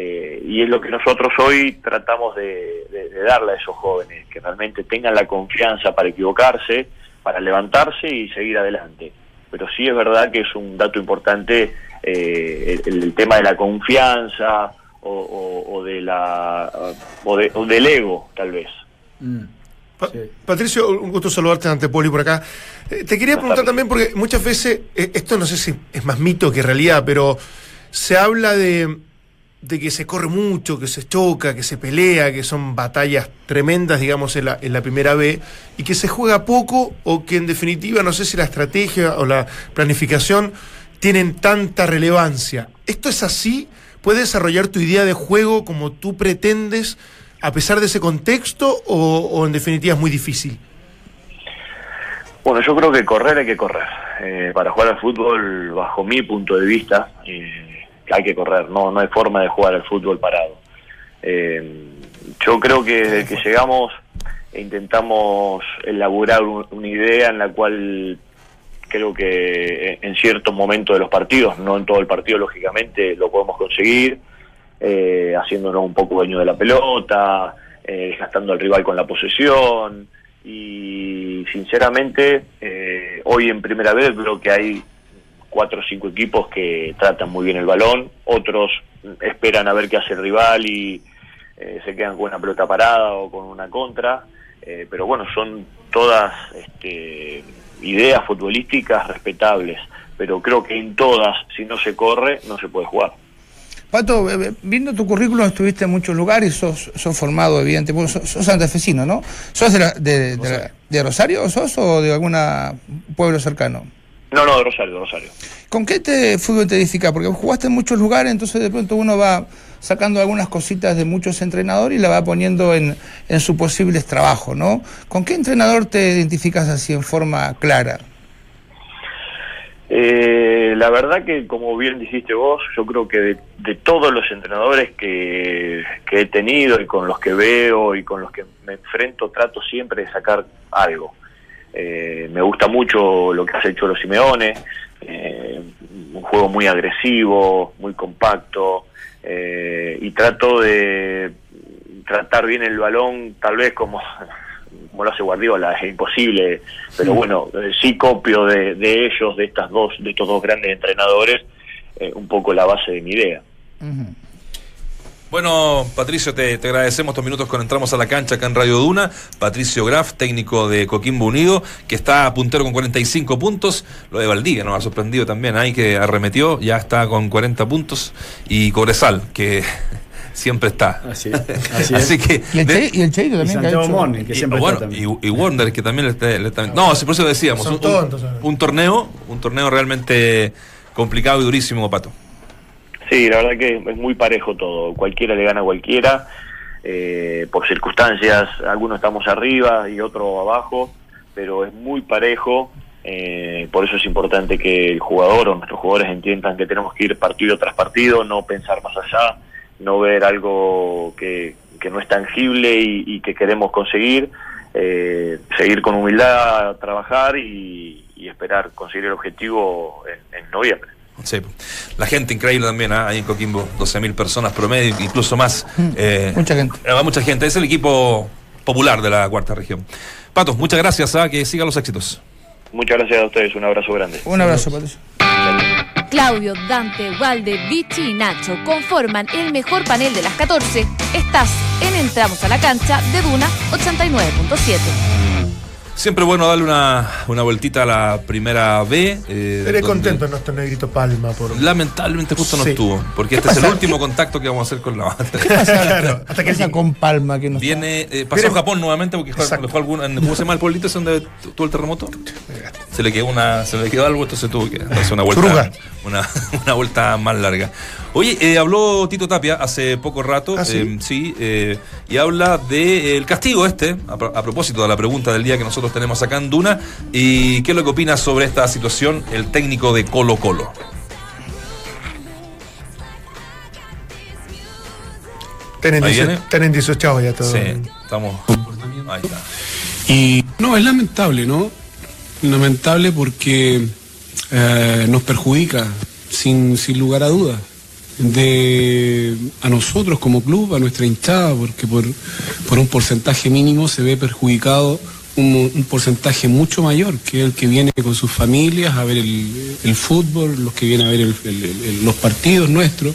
Speaker 9: Eh, y es lo que nosotros hoy tratamos de, de- de darle a esos jóvenes, que realmente tengan la confianza para equivocarse, para levantarse y seguir adelante. Pero sí es verdad que es un dato importante eh, el, el tema de la confianza o, o- o de la o, de- o del ego, tal vez.
Speaker 8: Pa- Patricio, un gusto saludarte ante Poli por acá. Eh, te quería preguntar también, porque muchas veces, eh, esto no sé si es más mito que realidad, pero se habla de, de que se corre mucho, que se choca, que se pelea, que son batallas tremendas, digamos, en la, en la primera B, y que se juega poco, o que en definitiva, no sé si la estrategia o la planificación tienen tanta relevancia. ¿Esto es así? ¿Puedes desarrollar tu idea de juego como tú pretendes? a pesar de ese contexto o, o en definitiva es muy difícil?
Speaker 9: Bueno, yo creo que correr hay que correr. Eh, para jugar al fútbol, bajo mi punto de vista, eh, hay que correr. No, no hay forma de jugar al fútbol parado. Eh, yo creo que desde que llegamos e intentamos elaborar un- una idea en la cual creo que en ciertos momentos de los partidos, no en todo el partido lógicamente, lo podemos conseguir, eh, haciéndonos un poco dueño de la pelota, eh, desgastando al rival con la posesión y sinceramente eh, hoy en primera vez creo que hay cuatro o cinco equipos que tratan muy bien el balón, otros esperan a ver qué hace el rival y eh, se quedan con una pelota parada o con una contra, eh, pero bueno, son todas este, ideas futbolísticas respetables, pero creo que en todas, si no se corre, no se puede jugar.
Speaker 5: Pato, eh, viendo tu currículum estuviste en muchos lugares, sos, sos formado, evidentemente, sos, sos santafesino, ¿no? ¿Sos de, la- de, de Rosario sos o de algún pueblo cercano?
Speaker 9: No, no, de Rosario, de Rosario.
Speaker 5: ¿Con qué te fútbol te edifica? Porque jugaste en muchos lugares, entonces de pronto uno va sacando algunas cositas de muchos entrenadores y la va poniendo en, en sus posibles trabajos, ¿no? ¿Con qué entrenador te identificas así en forma clara?
Speaker 9: Eh, la verdad que, como bien dijiste vos, yo creo que de, de todos los entrenadores que, que he tenido y con los que veo y con los que me enfrento, trato siempre de sacar algo. Eh, me gusta mucho lo que has hecho los Simeone, eh, un juego muy agresivo, muy compacto, eh, y trato de tratar bien el balón, tal vez como, como lo hace Guardiola, es imposible, pero bueno, eh, sí copio de, de ellos, de estas dos, de estos dos grandes entrenadores, eh, un poco la base de mi idea.
Speaker 2: Bueno, Patricio, te, te agradecemos estos minutos cuando entramos a la cancha acá en Radio Duna. Patricio Graf, técnico de Coquimbo Unido, que está puntero con 45 puntos. Lo de Valdivia nos ha sorprendido también, ahí que arremetió, ya está con 40 puntos. Y Cobresal, que siempre está.
Speaker 7: Así, así es.
Speaker 2: Así que.
Speaker 5: Y el,
Speaker 2: de-
Speaker 5: Che- y el Cheito
Speaker 7: Y
Speaker 5: también que ha hecho-
Speaker 7: Morning, que
Speaker 2: y,
Speaker 7: siempre
Speaker 2: bueno,
Speaker 7: está también.
Speaker 2: y, y Wonder, que también le está, le está- No, sí, por eso decíamos.
Speaker 8: Son
Speaker 2: un,
Speaker 8: tontos,
Speaker 2: un,
Speaker 8: ¿sabes?
Speaker 2: un torneo, un torneo realmente complicado y durísimo, Pato.
Speaker 9: Sí, la verdad que es muy parejo todo. Cualquiera le gana a cualquiera. eh, por circunstancias, algunos estamos arriba y otros abajo, pero es muy parejo. eh, por eso es importante que el jugador o nuestros jugadores entiendan que tenemos que ir partido tras partido, no pensar más allá, no ver algo que, que no es tangible y, que queremos conseguir. eh, seguir con humildad, trabajar y, y esperar conseguir el objetivo en noviembre.
Speaker 2: Sí. La gente increíble también, ¿ah? ahí en Coquimbo, 12.000 personas promedio, incluso más. Eh,
Speaker 5: Mucha gente.
Speaker 2: eh, va mucha gente, es el equipo popular de la cuarta región. Pato, muchas gracias, ¿ah? que sigan los éxitos.
Speaker 9: Muchas gracias a ustedes, un abrazo grande.
Speaker 5: Un abrazo, Patricio.
Speaker 3: Claudio, Dante, Walde, Vichy y Nacho conforman el mejor panel de las 14. Estás en Entramos a la cancha de Duna 89.7.
Speaker 2: Siempre bueno darle una, una vueltita a la primera B. eh, donde
Speaker 8: contento nuestro negrito Palma por.
Speaker 2: Lamentablemente justo no
Speaker 8: Sí.
Speaker 2: estuvo, porque este es el último contacto que vamos a hacer con la banda.
Speaker 8: Claro, hasta que
Speaker 5: ¿Qué pasa con Palma que no?
Speaker 2: Viene, eh, pasó a Japón nuevamente porque
Speaker 8: Exacto.
Speaker 2: fue algún, en- ¿cómo se llama el pueblito ese donde tu- tuvo el terremoto? Se le quedó una, se le quedó algo, entonces tuvo que darse una vuelta, una, una vuelta más larga. Oye, eh, habló Tito Tapia hace poco rato,
Speaker 8: ¿Ah, sí?
Speaker 2: eh, sí, eh, y habla del castigo este, a, a propósito de la pregunta del día que nosotros tenemos acá en Duna, y qué es lo que opina sobre esta situación el técnico de Colo Colo.
Speaker 8: Tienen
Speaker 2: Ahí
Speaker 8: 18,
Speaker 2: viene.
Speaker 8: tienen 18 ya todo.
Speaker 2: Sí, estamos. Ahí está.
Speaker 10: Y no, es lamentable, ¿no? Lamentable porque eh, nos perjudica, sin, sin lugar a dudas, de a nosotros como club, a nuestra hinchada, porque por, por un porcentaje mínimo se ve perjudicado un, porcentaje mucho mayor, que el que viene con sus familias a ver el, fútbol, los que vienen a ver los partidos nuestros.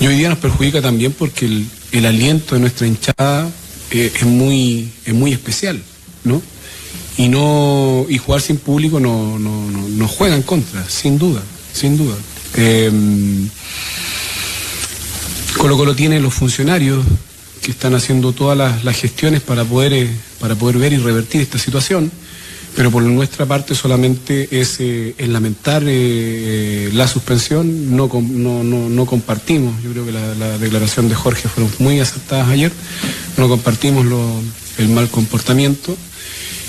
Speaker 10: Y hoy día nos perjudica también porque el, aliento de nuestra hinchada eh, es, muy, es muy especial, ¿no? Y no y jugar sin público no, no, no, juega en contra, sin duda, sin duda. Eh, Colo Colo tiene los funcionarios que están haciendo todas las, gestiones para poder, eh, para poder ver y revertir esta situación, pero por nuestra parte solamente es, eh, lamentar eh, la suspensión, no, no, no, no compartimos, yo creo que la, la declaración de Jorge fueron muy acertadas ayer, no compartimos el mal comportamiento.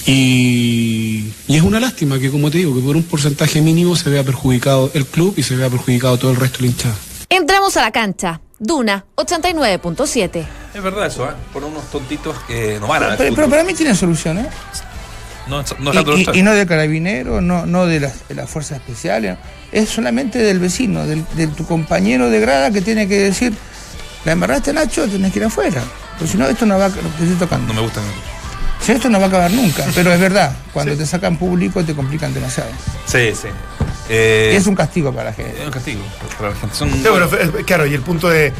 Speaker 10: Y, y es una lástima que, como te digo, que por un porcentaje mínimo se vea perjudicado el club y se vea perjudicado todo el resto de la.
Speaker 3: Entramos a la cancha. Duna 89.7.
Speaker 2: Es verdad eso, ¿eh? Por unos tontitos que no van a
Speaker 5: Pero, pero para mí tiene solución, ¿eh?
Speaker 2: No, no
Speaker 5: Y, y- y no de carabineros, no, no de las, de las fuerzas especiales, es solamente del vecino, del, de tu compañero de grada que tiene que decir, la embarraste Nacho, tenés que ir afuera. Porque si no, esto no va a estoy tocando.
Speaker 2: No me gustan.
Speaker 5: Si esto no va a acabar nunca, pero es verdad, cuando te sacan público te complican demasiado.
Speaker 2: Sí, sí. Eh,
Speaker 5: es un castigo para la gente.
Speaker 2: es un castigo para la gente. Son,
Speaker 8: Sí, bueno, claro, y el punto de,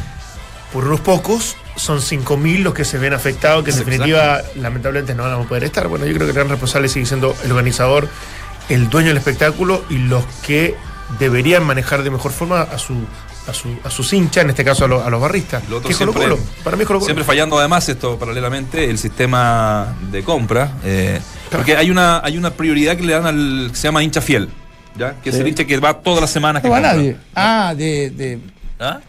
Speaker 8: por unos pocos, son 5.000 los que se ven afectados, que en definitiva, lamentablemente, no van a poder estar. Bueno, yo creo que el gran responsable sigue siendo el organizador, el dueño del espectáculo y los que deberían manejar de mejor forma a su a, su, a sus hinchas, en este caso a, los- a los barristas.
Speaker 2: Lo otro
Speaker 8: Que es Colo
Speaker 2: siempre-
Speaker 8: Colo. Para mí es Colo Colo.
Speaker 2: Siempre fallando además esto paralelamente el sistema de compra. eh, porque hay una, hay una prioridad que le dan al que se llama hincha fiel. ¿Ya? Que es
Speaker 5: Sí.
Speaker 2: el hincha que va todas las semanas. que
Speaker 5: va nadie. Ah, de, de
Speaker 2: ¿Ah?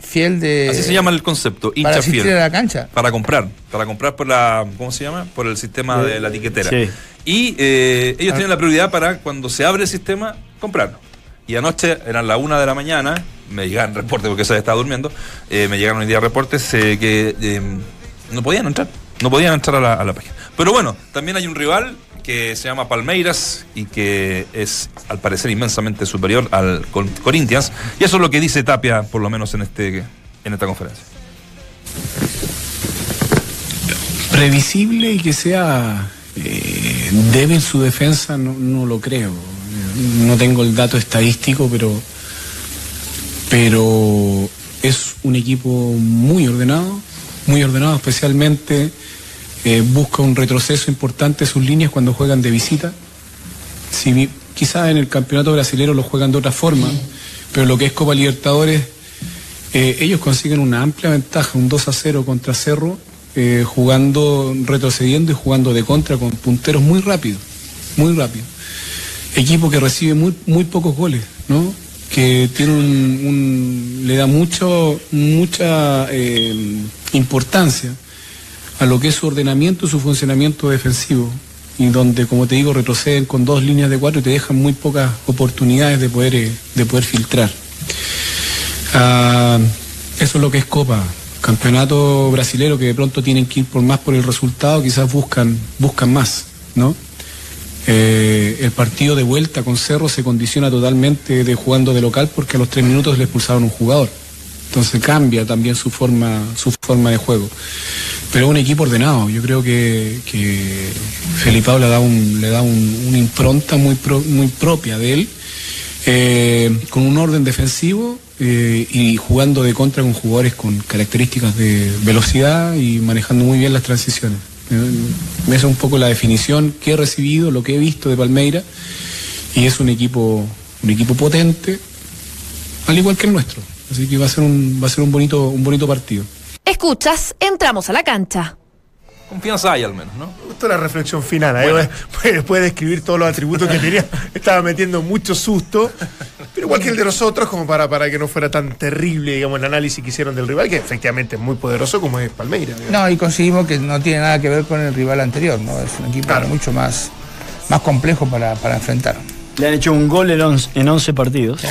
Speaker 5: fiel de.
Speaker 2: Así se llama el concepto, hincha
Speaker 5: Para
Speaker 2: fiel.
Speaker 5: a la cancha.
Speaker 2: Para comprar, para comprar por la, ¿cómo se llama? Por el sistema de la tiquetera.
Speaker 7: sí.
Speaker 2: Y eh, ellos
Speaker 5: Ah.
Speaker 2: tienen la prioridad para cuando se abre el sistema, comprar. Y anoche eran las una de la mañana, me llegaron reportes porque se estaba durmiendo, eh, me llegaron hoy día reportes eh, que eh, no podían entrar, no podían entrar a la, a la página. Pero bueno, también hay un rival que se llama Palmeiras y que es al parecer inmensamente superior al Cor- Corinthians. Y eso es lo que dice Tapia, por lo menos en, este, en esta conferencia.
Speaker 10: Previsible y que sea eh, débil su defensa, no, no lo creo. No tengo el dato estadístico, pero, pero es un equipo muy ordenado, muy ordenado, especialmente eh, busca un retroceso importante sus líneas cuando juegan de visita. Si quizás en el campeonato brasileño lo juegan de otra forma, pero lo que es Copa Libertadores, eh, ellos consiguen una amplia ventaja, un 2 a 0 contra Cerro, eh, jugando, retrocediendo y jugando de contra con punteros muy rápidos, muy rápidos. Equipo que recibe muy, muy pocos goles, ¿no? Que tiene un, un- le da mucho, mucha eh, importancia a lo que es su ordenamiento y su funcionamiento defensivo. Y donde, como te digo, retroceden con dos líneas de cuatro y te dejan muy pocas oportunidades de poder, eh, de poder filtrar. Ah, eso es lo que es Copa. Campeonato brasilero que de pronto tienen que ir por más por el resultado, quizás buscan, buscan más, ¿no? Eh, el partido de vuelta con Cerro se condiciona totalmente de jugando de local porque a los tres minutos le expulsaron un jugador. Entonces cambia también su forma, su forma de juego. Pero un equipo ordenado. Yo creo que, que Felipao le da, un, le da un- una impronta muy, muy propia de él, eh, con un orden defensivo eh, y jugando de contra con jugadores con características de velocidad y manejando muy bien las transiciones. Eh, Esa es un poco la definición que he recibido, lo que he visto de Palmeira, y es un equipo, un equipo potente, al igual que el nuestro. Así que va a ser un, va a ser un bonito, un bonito partido.
Speaker 3: Escuchas, entramos a la cancha.
Speaker 2: Confianza hay al menos, ¿no?
Speaker 8: Me gustó la reflexión final. ahí Después, después de escribir todos los atributos que tenía, estaba metiendo mucho susto. Pero igual que el de nosotros, como para, para que no fuera tan terrible, digamos, el análisis que hicieron del rival, que efectivamente es muy poderoso como es Palmeiras. digamos.
Speaker 5: No, y conseguimos que no tiene nada que ver con el rival anterior, ¿no? Es un equipo
Speaker 8: Claro.
Speaker 5: mucho más, más complejo para, para enfrentar.
Speaker 7: Le han hecho un gol en 11, en 11 partidos.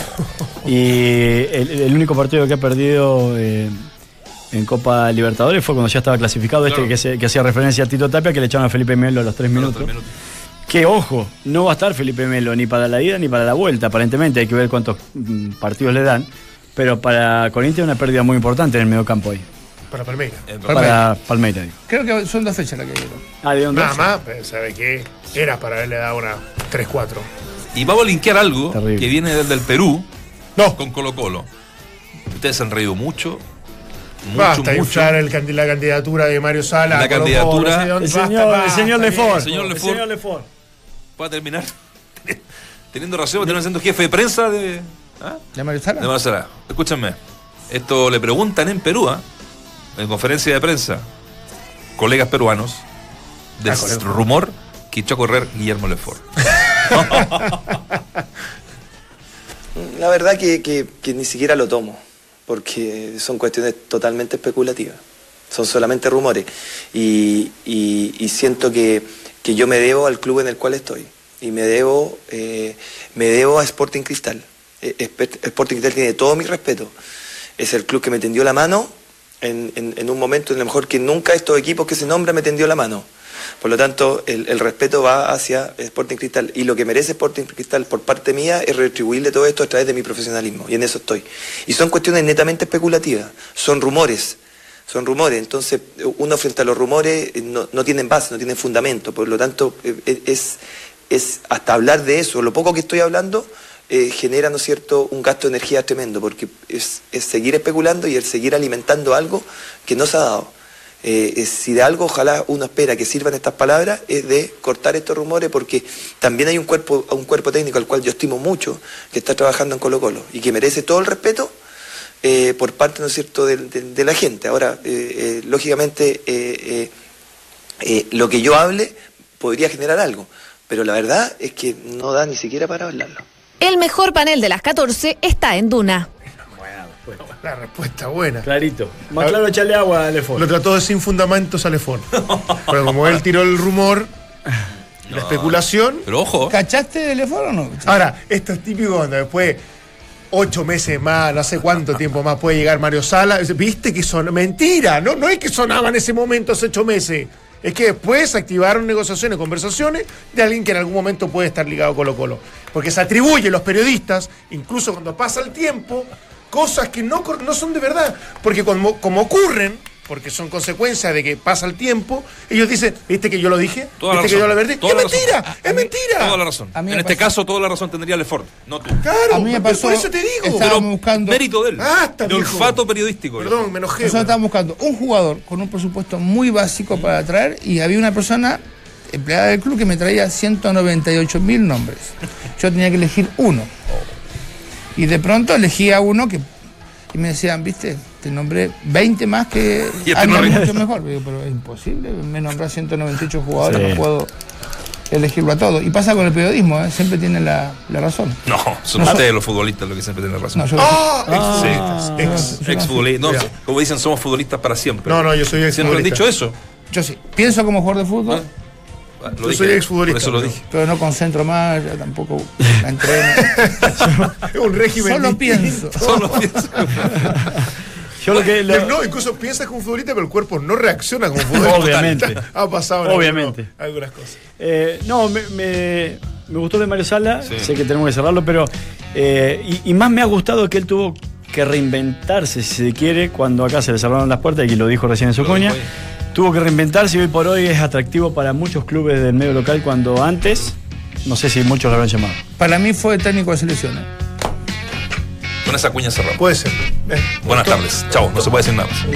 Speaker 7: Y el, el único partido que ha perdido eh, en Copa Libertadores fue cuando ya estaba clasificado, este que, se- que hacía referencia a Tito Tapia, que le echaron a Felipe Melo a los tres minutos. Que ojo, no va a estar Felipe Melo ni para la ida ni para la vuelta, aparentemente. Hay que ver cuántos mm, partidos le dan. Pero para Corinthians una pérdida muy importante en el medio campo ahí.
Speaker 8: Para Palmeiras.
Speaker 2: Eh,
Speaker 7: Para Palmeiras.
Speaker 5: Creo que son dos fechas las que dieron.
Speaker 7: Ah, ¿de dónde
Speaker 8: Nada más, pero ¿sabe qué? Era para haberle dado una 3-4.
Speaker 2: Y vamos a linkear algo
Speaker 7: Terrible.
Speaker 2: que viene desde el Perú
Speaker 8: No,
Speaker 2: con Colo Colo. Ustedes se han reído mucho. Mucho,
Speaker 8: basta
Speaker 2: mucho.
Speaker 8: inflar el la candidatura de Mario Sala.
Speaker 2: La candidatura-
Speaker 8: Colo, no sé dónde,
Speaker 7: El
Speaker 8: basta,
Speaker 7: señor, el señor. Lefort.
Speaker 2: señor
Speaker 7: El
Speaker 2: Lefort.
Speaker 7: señor Lefort.
Speaker 2: Va a terminar teniendo razón, va a terminar siendo jefe de prensa de, ¿ah?
Speaker 5: ¿De Mario Sala?
Speaker 2: de. Escúchenme. Esto le preguntan en Perú, ¿ah? en conferencia de prensa, colegas peruanos, del
Speaker 8: Ah,
Speaker 2: rumor que echó a correr Guillermo Lefort.
Speaker 6: La verdad que, que- que ni siquiera lo tomo, porque son cuestiones totalmente especulativas, son solamente rumores. Y, siento que, que yo me debo al club en el cual estoy, y me debo, eh, me debo a Sporting Cristal. Espe- Sporting Cristal tiene todo mi respeto. Es el club que me tendió la mano en, en- en un momento en lo mejor que nunca estos equipos que se nombran me tendió la mano. Por lo tanto, el, respeto va hacia Sporting Cristal y lo que merece Sporting Cristal por parte mía es retribuirle todo esto a través de mi profesionalismo y en eso estoy. Y son cuestiones netamente especulativas, son rumores, son rumores. Entonces, uno frente a los rumores no, no tienen base, no tienen fundamento. Por lo tanto, eh, es, es hasta hablar de eso, lo poco que estoy hablando, eh, genera, ¿no cierto?, un gasto de energía tremendo, porque es, es seguir especulando y el seguir alimentando algo que no se ha dado. Eh, eh, si de algo ojalá uno espera que sirvan estas palabras es de cortar estos rumores porque también hay un cuerpo, un cuerpo técnico al cual yo estimo mucho que está trabajando en Colo Colo y que merece todo el respeto eh, por parte, ¿no es cierto?, de, la gente. Ahora, lógicamente, lo que yo hable podría generar algo, pero la verdad es que no da ni siquiera para hablarlo.
Speaker 3: El mejor panel de las 14 está en Duna.
Speaker 8: La respuesta buena.
Speaker 7: Clarito. Más claro, echarle agua al Lefort.
Speaker 8: Lo trató de sin fundamentos a Lefort. Pero como él tiró el rumor, la especulación.
Speaker 2: Pero ojo.
Speaker 5: ¿Cachaste de teléfono o no?
Speaker 8: Ahora, esto es típico cuando después ocho meses más, no sé cuánto tiempo más puede llegar Mario Sala. Viste que son. Mentira, no, no es que sonaba en ese momento hace ocho meses. Es que después se activaron negociaciones, conversaciones de alguien que en algún momento puede estar ligado a Colo Colo. Porque se atribuye a los periodistas, incluso cuando pasa el tiempo, cosas que no, no son de verdad. Porque como, como ocurren, porque son consecuencias de que pasa el tiempo, ellos dicen, ¿viste que yo lo dije?
Speaker 2: Toda
Speaker 8: ¿Viste que yo lo advertí? ¡Es mentira! ¡Es mentira!
Speaker 2: Toda la razón. En este
Speaker 5: pasó-
Speaker 2: caso, toda la razón tendría Lefort, no tú.
Speaker 8: Claro,
Speaker 5: A mí me
Speaker 8: por-
Speaker 5: pasó.
Speaker 8: por eso te digo.
Speaker 5: Estábamos
Speaker 2: Pero
Speaker 5: buscando.
Speaker 2: mérito de él.
Speaker 8: Basta,
Speaker 2: de olfato periodístico.
Speaker 8: Perdón, me enojé.
Speaker 5: Nosotros estábamos buscando un jugador con un presupuesto muy básico para traer y había una persona empleada del club que me traía 198 mil nombres. Yo tenía que elegir uno. Y de pronto elegía uno que y me decían, viste, te nombré 20 más que
Speaker 2: Y este no
Speaker 5: mucho mejor. Digo, pero es imposible, me nombras 198 jugadores,
Speaker 7: Sí.
Speaker 5: no puedo elegirlo a todos. Y pasa con el periodismo, ¿eh? siempre tiene la, la razón.
Speaker 2: No, son
Speaker 5: No,
Speaker 2: ustedes los futbolistas los que siempre tienen razón.
Speaker 5: No, yo
Speaker 8: ¡Ah!
Speaker 2: Sí.
Speaker 8: Ex.
Speaker 2: Ex futbolistas. No, como dicen, somos futbolistas para siempre.
Speaker 8: No, no, yo soy
Speaker 2: Siempre han dicho eso.
Speaker 5: yo sí, pienso como jugador de fútbol.
Speaker 2: Ah, Lo
Speaker 8: Yo
Speaker 2: dije,
Speaker 8: soy exfutbolista,
Speaker 2: eso lo
Speaker 8: pero-
Speaker 2: dije.
Speaker 5: pero no concentro más, ya tampoco la entreno.
Speaker 8: Es un régimen.
Speaker 5: Solo
Speaker 8: distinto.
Speaker 5: pienso.
Speaker 2: Solo pienso.
Speaker 7: Yo lo que. lo-
Speaker 8: No, incluso piensas como futbolista, pero el cuerpo no reacciona como futbolista.
Speaker 7: Obviamente.
Speaker 8: Ha pasado en
Speaker 7: Obviamente.
Speaker 8: algunos- algunas cosas.
Speaker 7: Eh, no, me, me- me gustó de Mario Sala,
Speaker 2: Sí.
Speaker 7: sé que tenemos que cerrarlo, pero. eh, y, y más me ha gustado que él tuvo que reinventarse, si se quiere, cuando acá se le cerraron las puertas, y lo dijo recién en su coña. Tuvo que reinventarse y hoy por hoy es atractivo para muchos clubes del medio local cuando antes, no sé si muchos lo habrán llamado.
Speaker 5: Para mí fue técnico de selección. ¿eh?
Speaker 2: Con esa cuña cerramos.
Speaker 8: Puede ser. Eh,
Speaker 2: Buenas tardes. Chao, no se puede decir nada más.